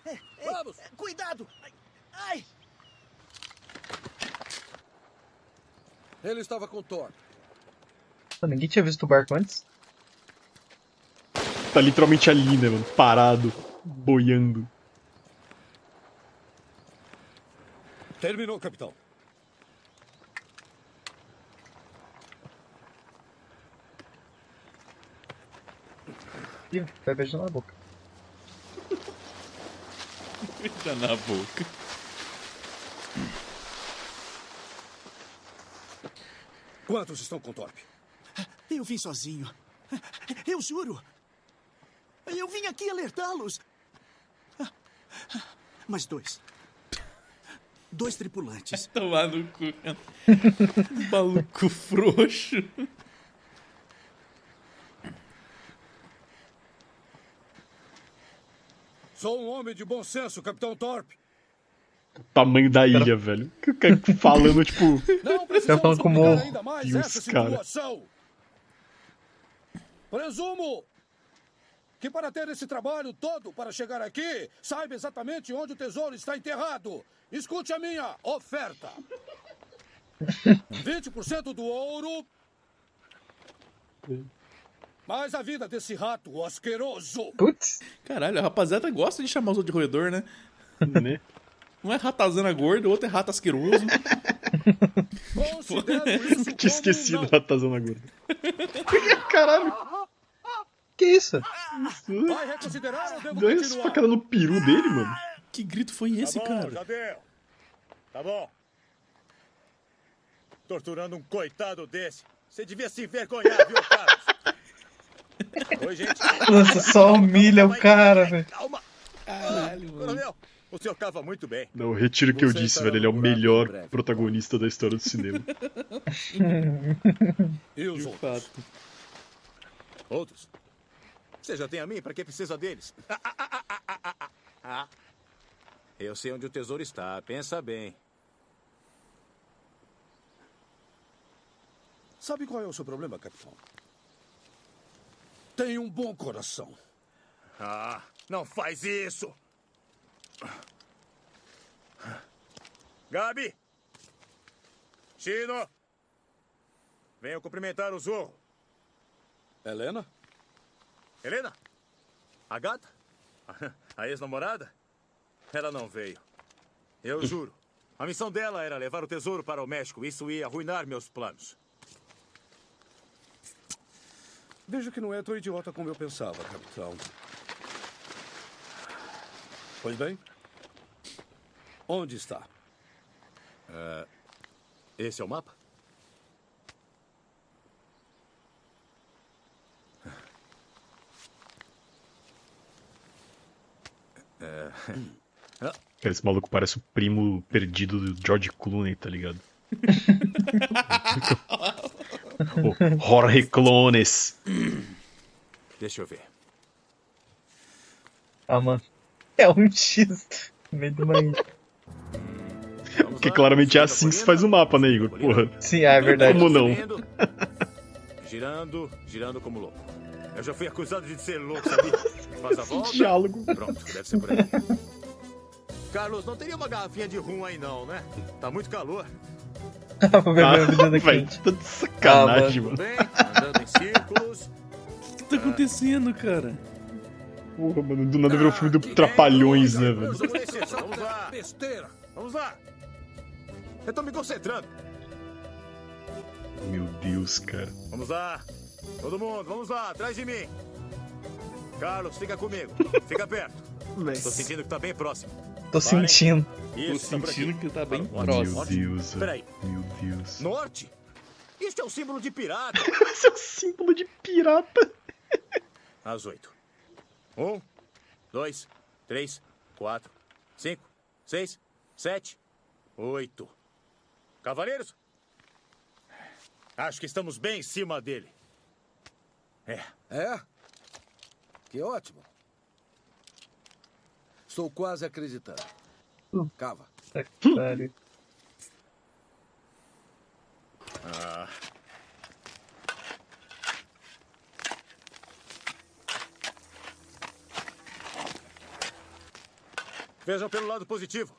Ei, Vamos. Cuidado! Ai, Ai! Ele estava com Thor. Ninguém tinha visto o barco antes? Tá literalmente ali, né, mano? Parado, boiando. Terminou, capitão. Ih, vai beijando na boca. Tá na boca. Quantos estão com Torp? Eu vim sozinho. Eu juro. Eu vim aqui alertá-los. Mas dois. Dois tripulantes. Tomar no cu. Maluco frouxo. Sou um homem de bom senso, capitão Torp. Tamanho da ilha, velho. Que o cara falando, tipo. Não Tá falando precisamos como- ainda mais Deus, essa cara. situação. Presumo que para ter esse trabalho todo para chegar aqui, saiba exatamente onde o tesouro está enterrado. Escute a minha oferta. 20% do ouro. Mais a vida desse rato asqueroso. Putz, Caralho, a rapaziada gosta de chamar os outros de roedor, né? né? Um é ratazana gorda, o outro é rato asqueroso. Considero isso Tinha esquecido não. ratazana gorda. Caralho. Que isso? Deu essa facada no peru dele, mano. Que grito foi esse, tá bom, cara? já deu. Tá bom. Torturando um coitado desse. Você devia se envergonhar, viu, Carlos? Oi, gente. Nossa, só humilha o cara, velho. Calma. Caralho, mano. Coronel, o senhor cava muito bem. Não, retiro o que eu disse, estará velho. Ele é o melhor breve. protagonista da história do cinema. E os De outros? fato. Outros? Você já tem a mim, para que precisa deles? Ah, ah, ah, Eu sei onde o tesouro está, pensa bem. Sabe qual é o seu problema, capitão? Tem um bom coração. Ah, não faz isso! Gabi! Chino! venha cumprimentar o Zorro. Helena? Helena? A gata? A ex-namorada? Ela não veio. Eu juro. A missão dela era levar o tesouro para o México. Isso ia arruinar meus planos. Vejo que não é tão idiota como eu pensava, capitão. Pois bem. Onde está? É, esse é o mapa? Cara, esse maluco parece o primo perdido do George Clooney, tá ligado? o Jorge Clones. Deixa eu ver. Ah, mano. É um X no meio do. Porque claramente é assim que se faz o mapa, né, Igor? Porra. Sim, é verdade. Como não? Girando, girando como louco. Eu já fui acusado de ser louco, sabia? Faz a volta. Diálogo. Pronto, deve ser por aí. Carlos, não teria uma garrafinha de rum aí não, né? Tá muito calor. Vou beber a vida da Vai, quente. tá de sacanagem, Ah, mano. Bem, andando em círculos. O que tá acontecendo, cara? Porra, mano, do nada virou filme do Trapalhões, né, velho? Vamos lá. Besteira. Vamos lá. Eu tô me concentrando. Meu Deus, cara. Vamos lá. Todo mundo, vamos lá, atrás de mim. Carlos, fica comigo. Fica perto. Tô sentindo que tá bem próximo. Tô Parem. sentindo. Isso, Tô tá sentindo que tá bem Norte, próximo. Meu Deus, Peraí. Meu Deus. Norte? Isso é um símbolo de pirata. Esse é o símbolo de pirata. Às oito. Um, dois, três, quatro, cinco, seis, sete, oito. Cavaleiros? Acho que estamos bem em cima dele. É. É? Que ótimo. Estou quase acreditando. Cava. Tá que pariu. Ah. Vejam pelo lado positivo.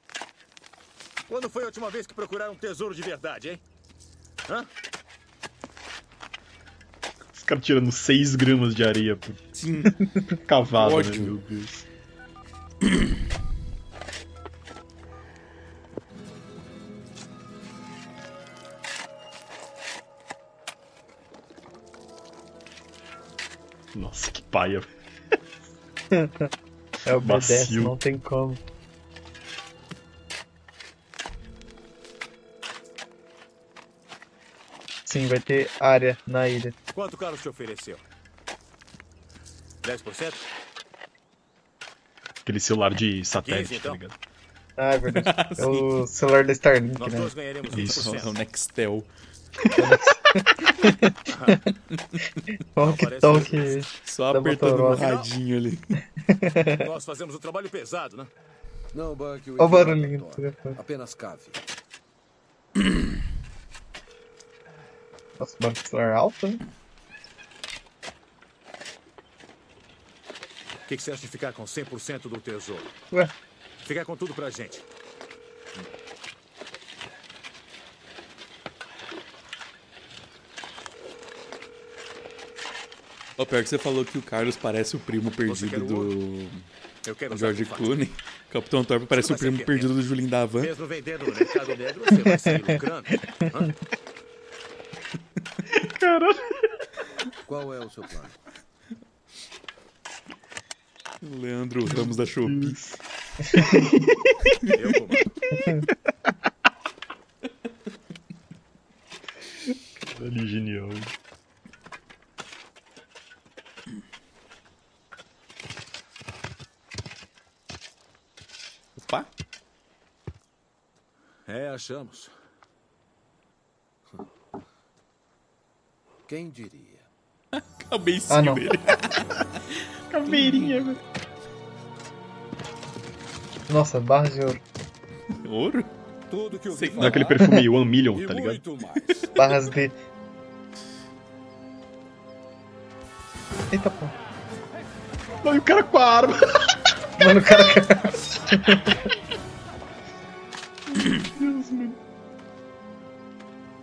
Quando foi a última vez que procuraram um tesouro de verdade, hein? Hã? Os caras tirando 6 gramas de areia por Sim. cavalo, né? Meu Deus. Nossa, que paia. É obedece, Macio. não tem como. Sim, vai ter área na ilha. Quanto o Carlos te ofereceu? 10%? Aquele celular de satélite, 15, então. tá ligado? Ah, é verdade. É o celular da Starlink, Nós né? ganharemos 20%. Isso. É o Nextel. Walk Talk. Só apertando o radinho ali. Nós fazemos um trabalho pesado, né? Não, Buck, o Ó o barulhinho telefone. Apenas cave. Nossa, banco celular alto, né? O que, que você acha de ficar com 100% do tesouro? Ué, Ficar com tudo pra gente. Ó, pior que você falou que o Carlos parece o primo perdido quer o do Eu quero George. Clooney. Capitão Thorpe parece o primo perdido do Julinho da Van. Mesmo vendendo no mercado negro, você vai sair lucrando. Hã? Caralho. Qual é o seu plano? Leandro Ramos da Shopee. Eu comando. Ali, genial. Opa! É, achamos. Quem diria? Em Ah, não. dele. Caveirinha, velho. nossa, barra de ouro. Ouro? Tudo que eu Sei. Não é perfume One Million, tá ligado? muito mais. Barras de. Eita pô. Olha o cara com a arma. Mano, o cara.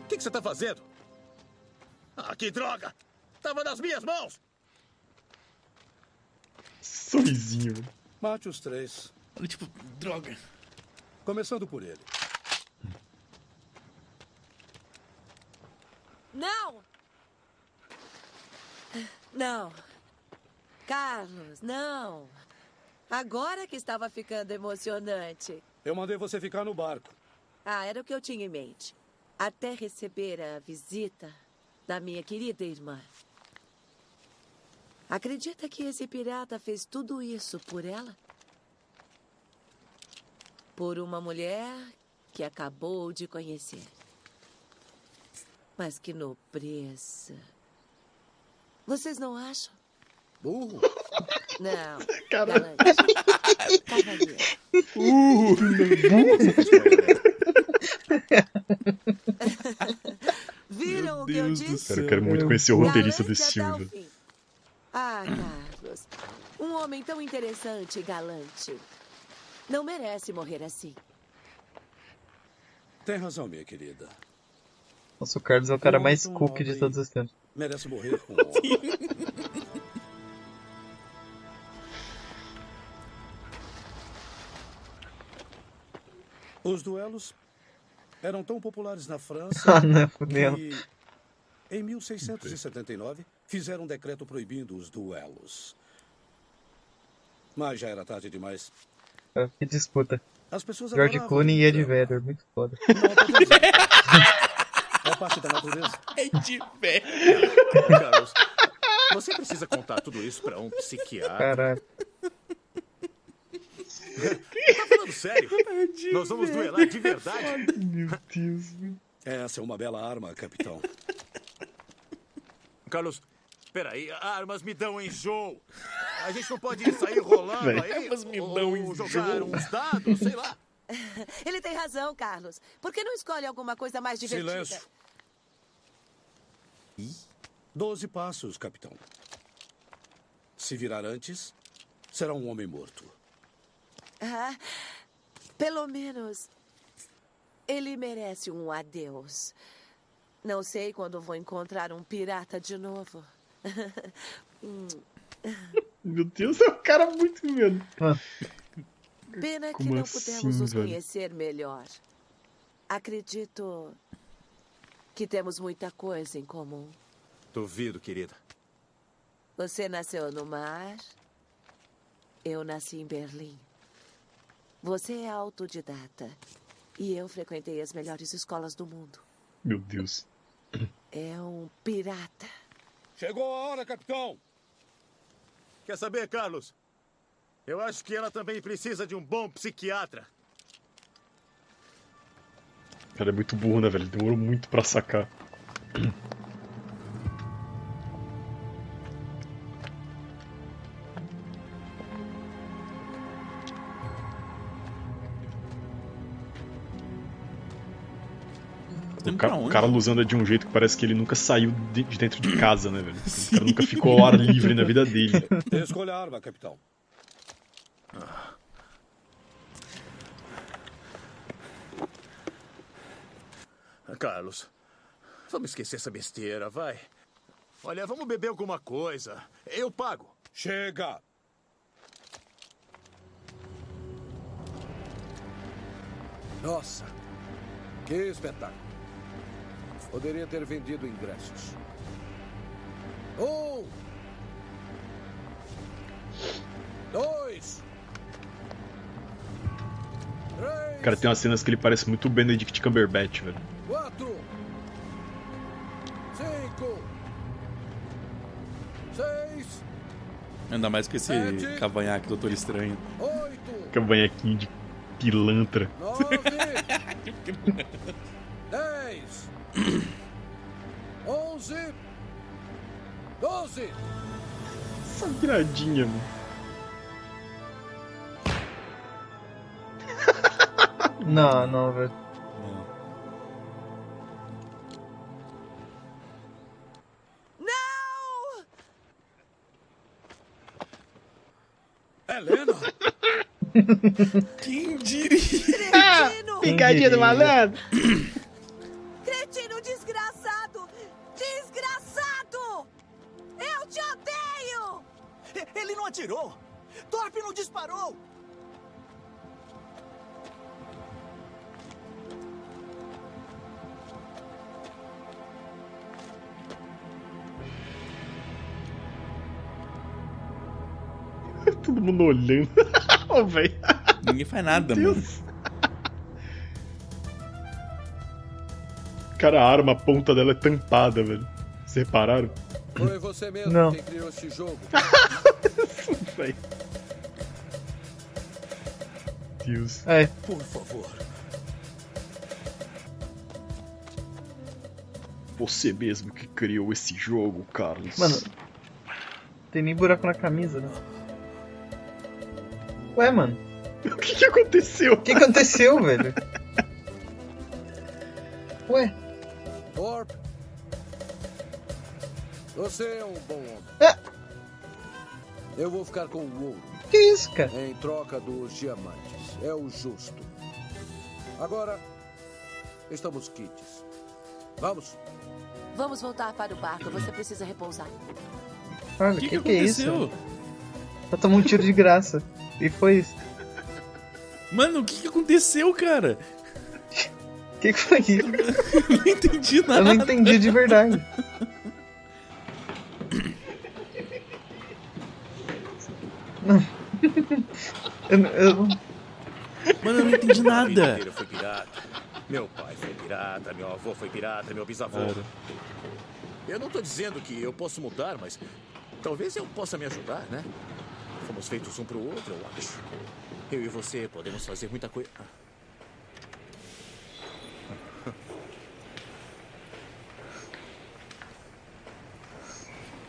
O que, que você tá fazendo? Ah, que droga! Tava nas minhas mãos! Sorrisinho. Mate os três. Tipo, droga. Começando por ele. Não! Não. Carlos, não. Agora que estava ficando emocionante. Eu mandei você ficar no barco. Ah, era o que eu tinha em mente. Até receber a visita da minha querida irmã. Acredita que esse pirata fez tudo isso por ela? Por uma mulher que acabou de conhecer. Mas que nobreza. Vocês não acham? Burro. Não. Caralho. Cavalheiro. Uh, Viram o que eu Deus do disse? Cara, eu quero muito conhecer o roteirista desse Galante filme. Ah, Carlos. Um homem tão interessante e galante. Não merece morrer assim. Tem razão, minha querida. Nossa, o Carlos é o cara mais cookie de todos os tempos. Merece morrer com honra. Os duelos eram tão populares na França Ah, não, que, em 1679, fizeram um decreto proibindo os duelos. Mas já era tarde demais. Ah, Que disputa. As pessoas George Clooney e Ed. Vedder, muito foda. É parte da natureza. É de pé. Carlos, você precisa contar tudo isso pra um psiquiatra. Caralho. Tá falando sério? Nós vamos duelar de verdade? Meu Deus. Essa é uma bela arma, capitão. Carlos, peraí, armas me dão enjoo. A gente não pode sair rolando aí? Armas me ou dão enjoo. jogar uns dados, sei lá. Ele tem razão, Carlos. Por que não escolhe alguma coisa mais divertida? Silêncio. Doze passos, capitão. Se virar antes, será um homem morto. Ah, pelo menos ele merece um adeus. Não sei quando vou encontrar um pirata de novo. Meu Deus, é um cara muito medo. Mano, Pena que Como não assim, pudemos nos velho? conhecer melhor. Acredito que temos muita coisa em comum. Duvido, querida. Você nasceu no mar. Eu nasci em Berlim. Você é autodidata. E eu frequentei as melhores escolas do mundo. Meu Deus. É um pirata. Chegou a hora, capitão! Quer saber, Carlos? Eu acho que ela também precisa de um bom psiquiatra. O cara é muito burro, né, velho? Demorou muito pra sacar. O Indo ca- pra o? Carlos anda de um jeito que parece que ele nunca saiu de de dentro de casa, né, velho? O cara nunca ficou ao ar livre na vida dele. Escolha a arma, capitão. Carlos, vamos esquecer essa besteira, vai. Olha, vamos beber alguma coisa. Eu pago. Chega! Nossa, que espetáculo. Poderia ter vendido ingressos. Um. Dois. Três. Cara, tem umas cenas que ele parece muito o Benedict Cumberbatch, velho. Quatro. Cinco. Seis. Ainda mais com esse Sete. cavanhaque Doutor Estranho. Oito. Cavanhaquinho de pilantra. Nove. Onze. Doze. Essa viradinha, mano. Não, não, velho. Não! Helena! Quem diria? Cretino! Picadinha do malandro! não atirou! Thorpe não disparou! Todo mundo olhando. Ô, velho. Ninguém faz nada, Meu mano. Cara, a arma, a ponta dela é tampada, velho. Vocês repararam? Foi você mesmo Não. quem criou esse jogo. Deus. É. Por favor. Você mesmo que criou esse jogo, Carlos. Mano, tem nem buraco na camisa, né? Ué, mano. O que, que aconteceu? O que aconteceu, velho? Ué. Thorpe. Você é um bom homem. É. Eu vou ficar com o ouro. Que isso, cara? Em troca dos diamantes. É o justo. Agora, estamos quites. Vamos. Vamos voltar para o barco. Você precisa repousar. Olha, O que que, que, que é isso? aconteceu? Só tomou um tiro de graça. E foi isso. Mano, o que, que aconteceu, cara? O que, que foi isso? Eu não entendi nada. Eu não entendi de verdade. Mano, eu não entendi nada. inteira eu fui pirata. Meu pai foi pirata, meu avô foi pirata, meu bisavô. Cara. Eu não tô dizendo que eu posso mudar, mas talvez eu possa me ajudar, né? Fomos feitos um pro outro, eu acho. Eu e você podemos fazer muita coisa. Ah.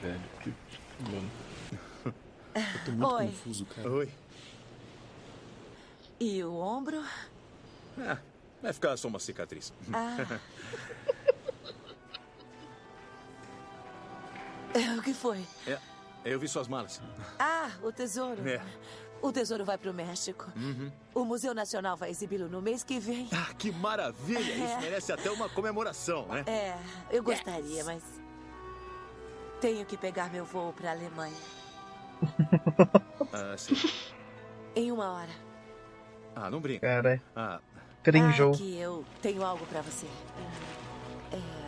Velho, que. Mano. Eu tô muito Oi. confuso, cara. Oi. E o ombro? Ah, vai ficar só uma cicatriz. Ah. É, o que foi? É, eu vi suas malas. Ah, o tesouro. É. O tesouro vai para o México. Uhum. O Museu Nacional vai exibi-lo no mês que vem. Ah, que maravilha! Isso É. merece até uma comemoração, né? É, eu gostaria, mas. Tenho que pegar meu voo para a Alemanha. Ah, sim. Em uma hora. Ah, não brinca. Caralho. Ah, Crinjou. Ah, que eu tenho algo para você. É...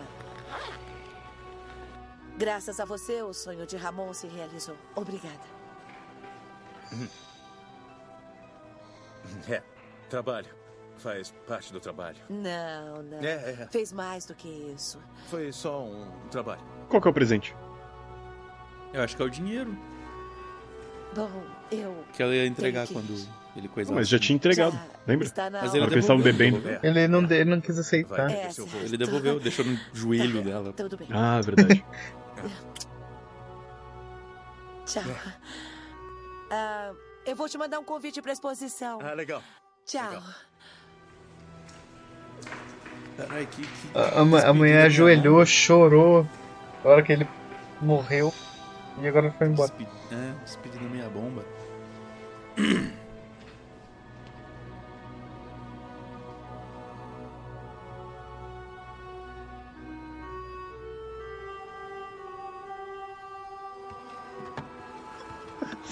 Graças a você, o sonho de Ramon se realizou. Obrigada. é. Trabalho. Faz parte do trabalho. Não, não. É, é. Fez mais do que isso. Foi só um trabalho. Qual que é o presente? Eu acho que é o dinheiro Bom, eu. que ela ia entregar quando ele coisava. Mas já tinha entregado, Já lembra? na Mas hora. ele Na eles estavam bebendo. Ele não, de- ele não quis aceitar. É, seu certo. Ele devolveu, deixou no joelho dela. Tudo bem. Ah, verdade. Tchau. Ah, eu vou te mandar um convite para exposição. Ah, legal. Tchau. Caralho, que, que A, a, a mulher ajoelhou, chorou. Na hora que ele morreu. E agora foi embora. Despe- É, despedida meia bomba.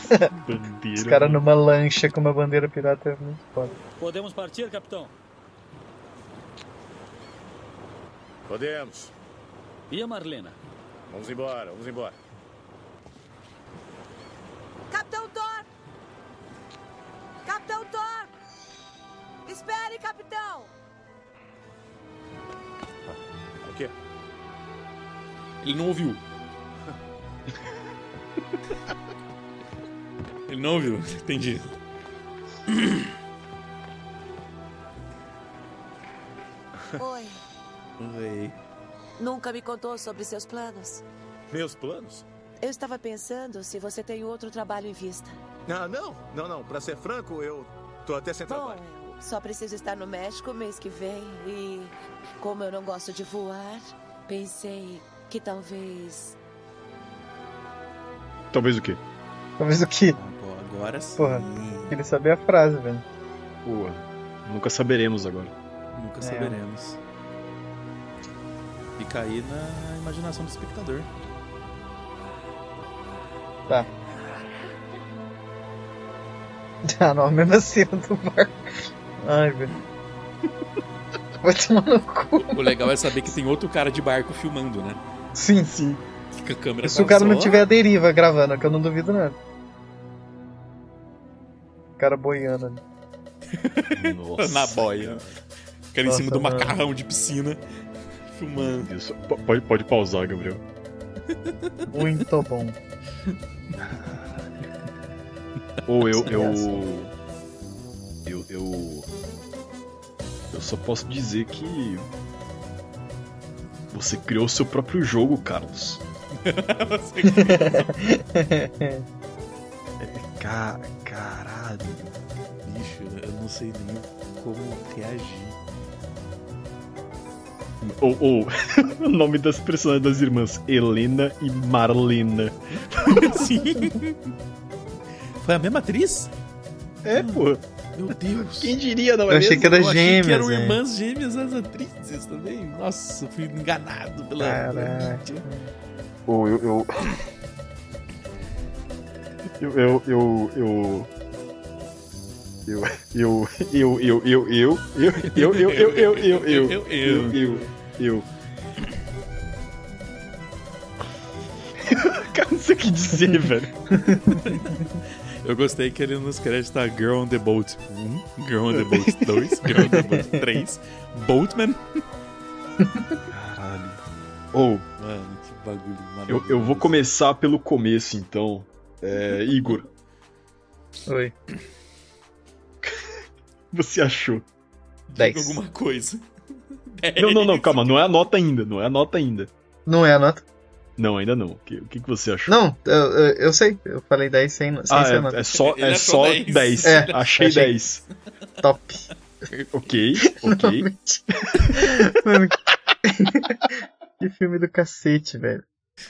Bandeira. Os caras numa lancha com uma bandeira pirata é muito foda. Podemos partir, capitão? Podemos. E a Marlena? Vamos embora, vamos embora. Capitão Thor! Capitão Thor! Espere, capitão! O quê? Ele não ouviu. Ele não ouviu, entendi. Oi. Oi. Nunca me contou sobre seus planos. Meus planos? Eu estava pensando se você tem outro trabalho em vista. Ah, não. Não, não. Pra ser franco, eu tô até sem Bom, trabalho. eu só preciso estar no México mês que vem e, como eu não gosto de voar, pensei que talvez. Talvez o quê? Talvez o quê? Agora sim. Porra, queria saber a frase, velho. Pô, nunca saberemos agora. Nunca É. saberemos. Fica aí na imaginação do espectador. Tá. Ah, não, mesmo assim eu do barco. Ai, velho. Vai tomar no cu. O legal é saber que tem outro cara de barco filmando, né? Sim, sim. Fica a câmera Se o cara não tiver a deriva gravando, que eu não duvido nada. Cara boiando ali. Nossa, na boia. O cara em cima do mano. macarrão de piscina, filmando. Isso. Pode, pode pausar, Gabriel. Muito bom. Ou eu, eu. Eu. Eu. Eu só posso dizer que. Você criou seu próprio jogo, Carlos. Ca- caralho. Bicho, eu não sei nem como reagir. Ou, ou o nome das personagens das irmãs, Helena e Marlena. Sim. Foi a mesma atriz? É, pô. Meu Deus. Quem diria, não Eu achei que era Eu achei que gêmeas, eram né? irmãs gêmeas as atrizes também. Nossa, fui enganado pela. Caraca. Ou eu. Eu. Eu. Eu. Eu. Eu. Eu, eu, eu, eu, eu, eu, eu, eu, eu, eu, eu, eu, eu, eu, eu, eu. Cara, não sei o que dizer, velho. Eu gostei que ele nos créditos tá Girl on the Boat 1, Girl on the Boat 2, Girl on the Boat 3, Boatman. Caralho. Ou, Mano, que bagulho eu, maravilhoso. eu vou começar pelo começo, então. É, Igor, Oi. Você achou? Diga 10. alguma coisa. Não, não, não, calma, não é a nota ainda, não é a nota ainda. Não é a nota? Não, ainda não. O que, o que que você achou? Não, eu, eu, sei. Eu falei 10 sem, sem Ah, ser a nota. é, é só, Ele é só 10. 10. É, achei achei. 10. Top. Ok, ok. Mano, que filme do cacete, velho.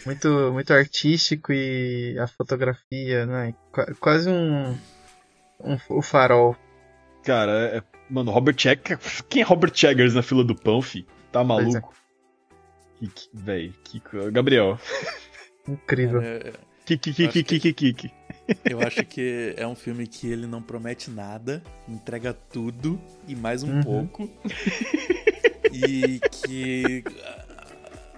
Muito, muito artístico e a fotografia, né? Qu- Quase um. um o farol. Cara, é, mano, Robert Eggers. Quem é Robert Eggers na fila do pão, fi? Tá maluco? Que, que, véi, que. Gabriel. Incrível. É, Que, que, que, que, que, que, que, que. eu acho que é um filme que ele não promete nada, entrega tudo e mais um Uhum. pouco. e que.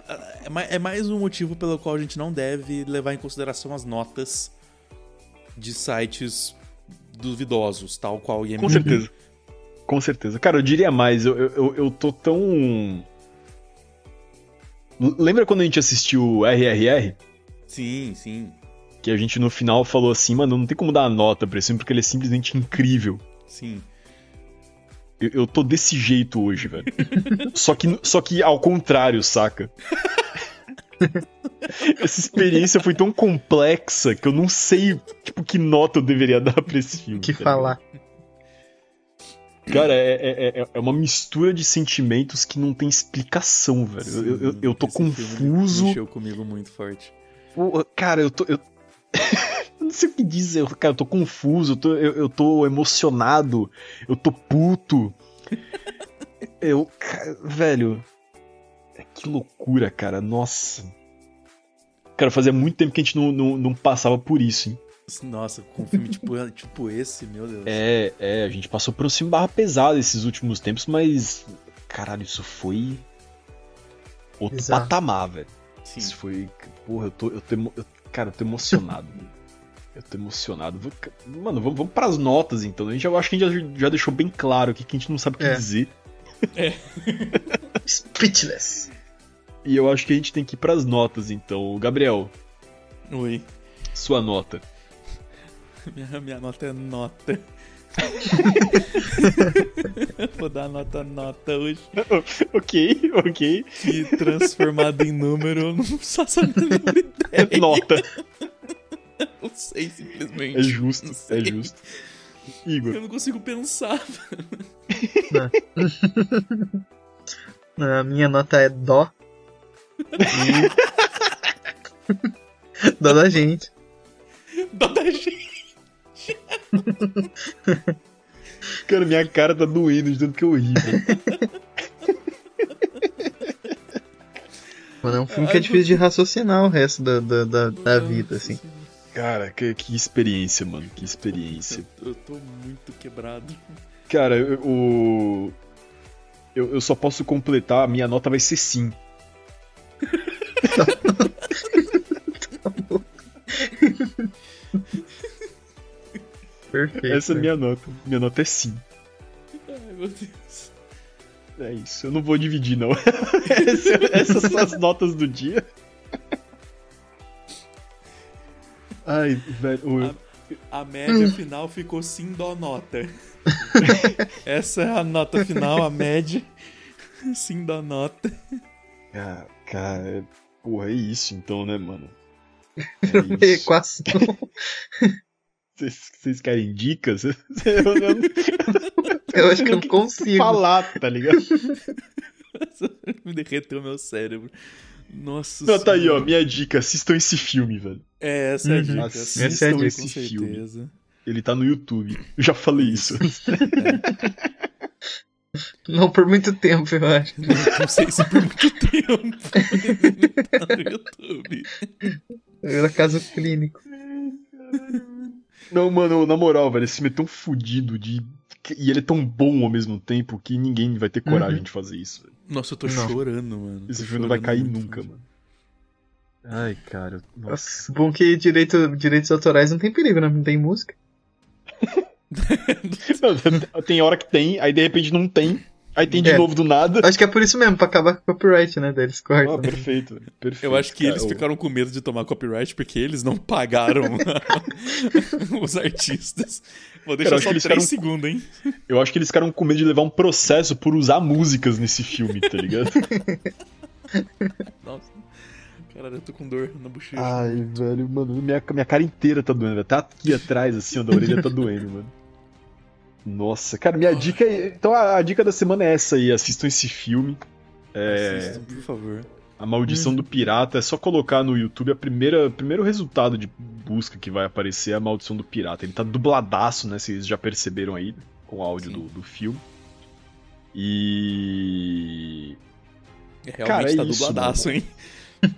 É é mais um motivo pelo qual a gente não deve levar em consideração as notas de sites duvidosos, tal qual o IMDb. Com certeza. Com certeza. Cara, eu diria mais, eu, eu, eu- tô tão. Lembra quando a gente assistiu RRR? Sim, sim, Que a gente no final falou assim, mano, não tem como dar a nota pra esse filme porque ele é simplesmente incrível. sim. Eu, eu tô desse jeito hoje, velho. só, que, só que ao contrário, saca? Essa experiência foi tão complexa que eu não sei, tipo, que nota eu deveria dar pra esse filme. O que tá falar? Cara, é, é, é- é uma mistura de sentimentos que não tem explicação, velho. Eu, eu, eu- eu tô Esse filme confuso. Mexeu comigo muito forte. Pô, Cara, eu tô. Eu... eu não sei o que dizer, eu- cara, eu tô confuso, eu tô, eu, eu tô emocionado, eu tô puto. Eu. ca- Velho. É Que loucura, cara, nossa. Cara, fazia muito tempo que a gente não, não, não passava por isso, hein? Nossa, com um filme tipo, tipo esse, meu Deus. É, é, a gente passou por um filme barra pesado esses últimos tempos, mas. Caralho, isso foi. Outro Bizarro. patamar, velho. Sim. Isso foi. Porra, eu tô. Eu tô eu- cara, eu tô emocionado. eu tô emocionado. Vou- Mano, vamos, vamos pras notas então. A gente, eu acho que a gente já, já deixou bem claro aqui que a gente não sabe o que É. dizer. Speechless. E eu acho que a gente tem que ir pras notas então. Gabriel, Oi. sua nota. Minha, minha nota é nota. Vou dar nota nota hoje. ok, ok. Que transformado em número, eu não faço a menor ideia. Nota. Não sei, simplesmente. É justo, é justo. Igor. Eu não consigo pensar. A minha nota é dó. Dó da gente. Dó da gente. Cara, minha cara tá doendo de tanto que eu ri. Mano, é um filme que é difícil de raciocinar o resto da, da, da, da vida, assim. Cara, que, que experiência, mano. Que experiência. Eu tô muito quebrado. Cara, eu, o. Eu, eu só posso completar, a minha nota vai ser sim. Perfeito. Essa é a minha nota. Minha nota é sim. Ai, meu Deus. É isso, eu não vou dividir, não. Essa- Essas são as notas do dia. Ai, velho. o- A média final ficou sim dó nota. Essa é a nota final, a média. Sim dó nota. Cara, cara, porra, é isso então, né, mano? Equação. Vocês vocês querem dicas? Eu, eu, Eu acho que eu não consigo. falar, tá ligado? Me derreteu meu cérebro. Nossa Não, tá aí, ó, Senhora. minha dica, assistam esse filme, velho. É, essa é a Uhum. dica. Assistam Essa é a dica. esse com filme. certeza. Ele tá no YouTube. Eu já falei isso. Não por muito tempo, eu acho. Não sei se por muito tempo. tá no YouTube. Era caso clínico. Não, mano, na moral, velho, esse filme é tão fudido de. E ele é tão bom ao mesmo tempo que ninguém vai ter coragem Uhum. de fazer isso, velho. Nossa, eu tô Não. chorando, mano. Esse filme não vai cair nunca, mano. Ai, cara. Nossa. Bom que direito, direitos autorais não tem perigo, né? Não tem música. Não, tem hora que tem, aí de repente não tem. Aí tem de É. novo do nada. Acho que é por isso mesmo, pra acabar com o copyright, né? Daí eles cortam. Ah, perfeito, velho, perfeito. Eu acho que cara. eles ficaram com medo de tomar copyright porque eles não pagaram os artistas. Vou deixar Cara, só 3 ficaram- segundos, hein? Eu acho que eles ficaram com medo de levar um processo por usar músicas nesse filme, tá ligado? Nossa. Caralho, eu tô com dor na bochecha. Ai, velho, mano, minha, minha cara inteira tá doendo, velho. Até aqui atrás, assim, ó, da orelha tá doendo, mano. Nossa, cara, minha dica é. Então a, a dica da semana é essa aí, assistam esse filme. É, Assistam, por favor. a Maldição do Pirata, é só colocar no YouTube a primeira, o primeiro resultado de busca que vai aparecer é a Maldição do Pirata. Ele tá dubladaço, né? Vocês já perceberam aí, com o áudio do, do filme. E. Realmente Cara, é tá isso, dubladaço, mano. hein?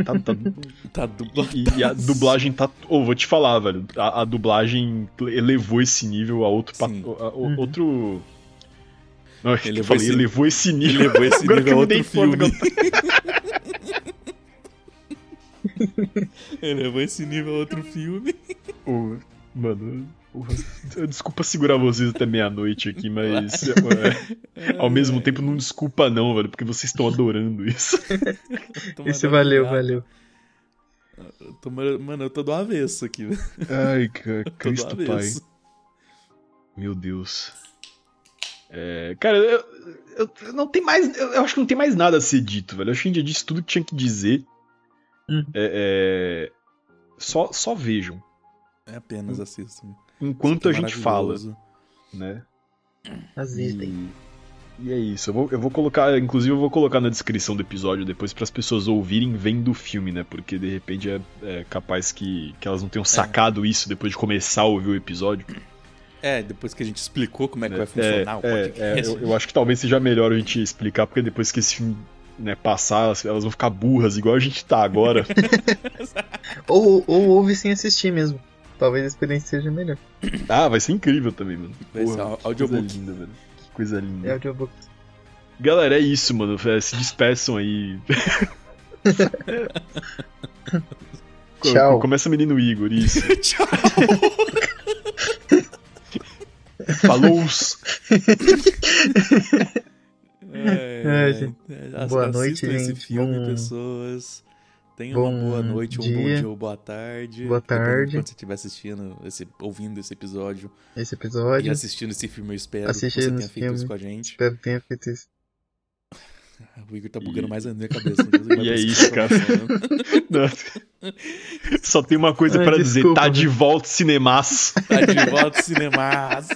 Tá, tá, Tá dubladaço. E, a dublagem tá. Ô, vou te falar, velho. A, a dublagem elevou esse nível a outro. pat- a- a- Uhum. Outro. Não, Elevou falei, esse- elevou esse nível. Elevou esse Agora nível a outro filme. Elevou esse nível a outro filme. Ô, mano, desculpa segurar vocês até meia-noite aqui, mas. é, ao mesmo tempo, não desculpa, não, velho, porque vocês estão adorando isso. Esse valeu, valeu. Eu tô- mano, eu tô do avesso aqui. velho. Ai, cara, Cristo Pai. Meu Deus. É, cara, eu, eu- eu não tem mais. Eu, eu acho que não tem mais nada a ser dito, velho. Eu acho que a gente já disse tudo que tinha que dizer. Hum. É, é, só, só vejam. É apenas assistam. Enquanto a é gente fala, né? Assistem. E, e é isso. Eu vou, eu vou colocar, inclusive, eu vou colocar na descrição do episódio depois para as pessoas ouvirem vendo o filme, né? Porque de repente é, é capaz que, que elas não tenham sacado isso depois de começar a ouvir o episódio. É, depois que a gente explicou como é que vai É, funcionar o é, podcast. é, eu, eu acho que talvez seja melhor a gente explicar, porque depois que esse filme né, passar, elas, elas vão ficar burras, igual a gente tá agora. Ou, ou ouve sem assistir mesmo. Talvez a experiência seja melhor. ah, vai ser incrível também, mano. Vai ser Porra, que audiobook. Coisa linda, velho. Que coisa linda. É audiobook. Galera, é isso, mano. É, Se despeçam aí. Tchau. Começa menino Igor, isso. Tchau. Falou! É, É, gente. é, Boa noite, assistam esse gente. filme, Bom- pessoas. Tenham uma bom boa noite, um bom dia. dia ou boa tarde. Boa tarde. Quando você estiver assistindo, esse, ouvindo esse episódio Esse e episódio. assistindo esse filme, eu espero Assiste que você tenha feito isso filmes. com a gente. Espero que tenha feito isso. O Igor tá bugando mais na minha cabeça. E é isso, cara. né? Só tem uma coisa Ai, pra dizer: desculpa, tá de volta, cinemas. Tá de volta, cinemas.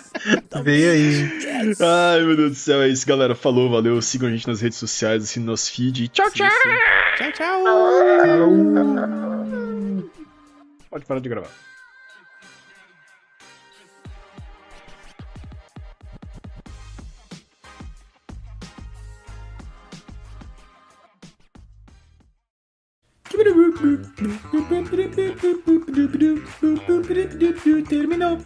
Veio aí. Ai, meu Deus do céu, é isso, galera. Falou, valeu. Sigam a gente nas redes sociais, assinem nosso feed. Tchau, tchau! Tchau, tchau. Pode parar de gravar. Terminou.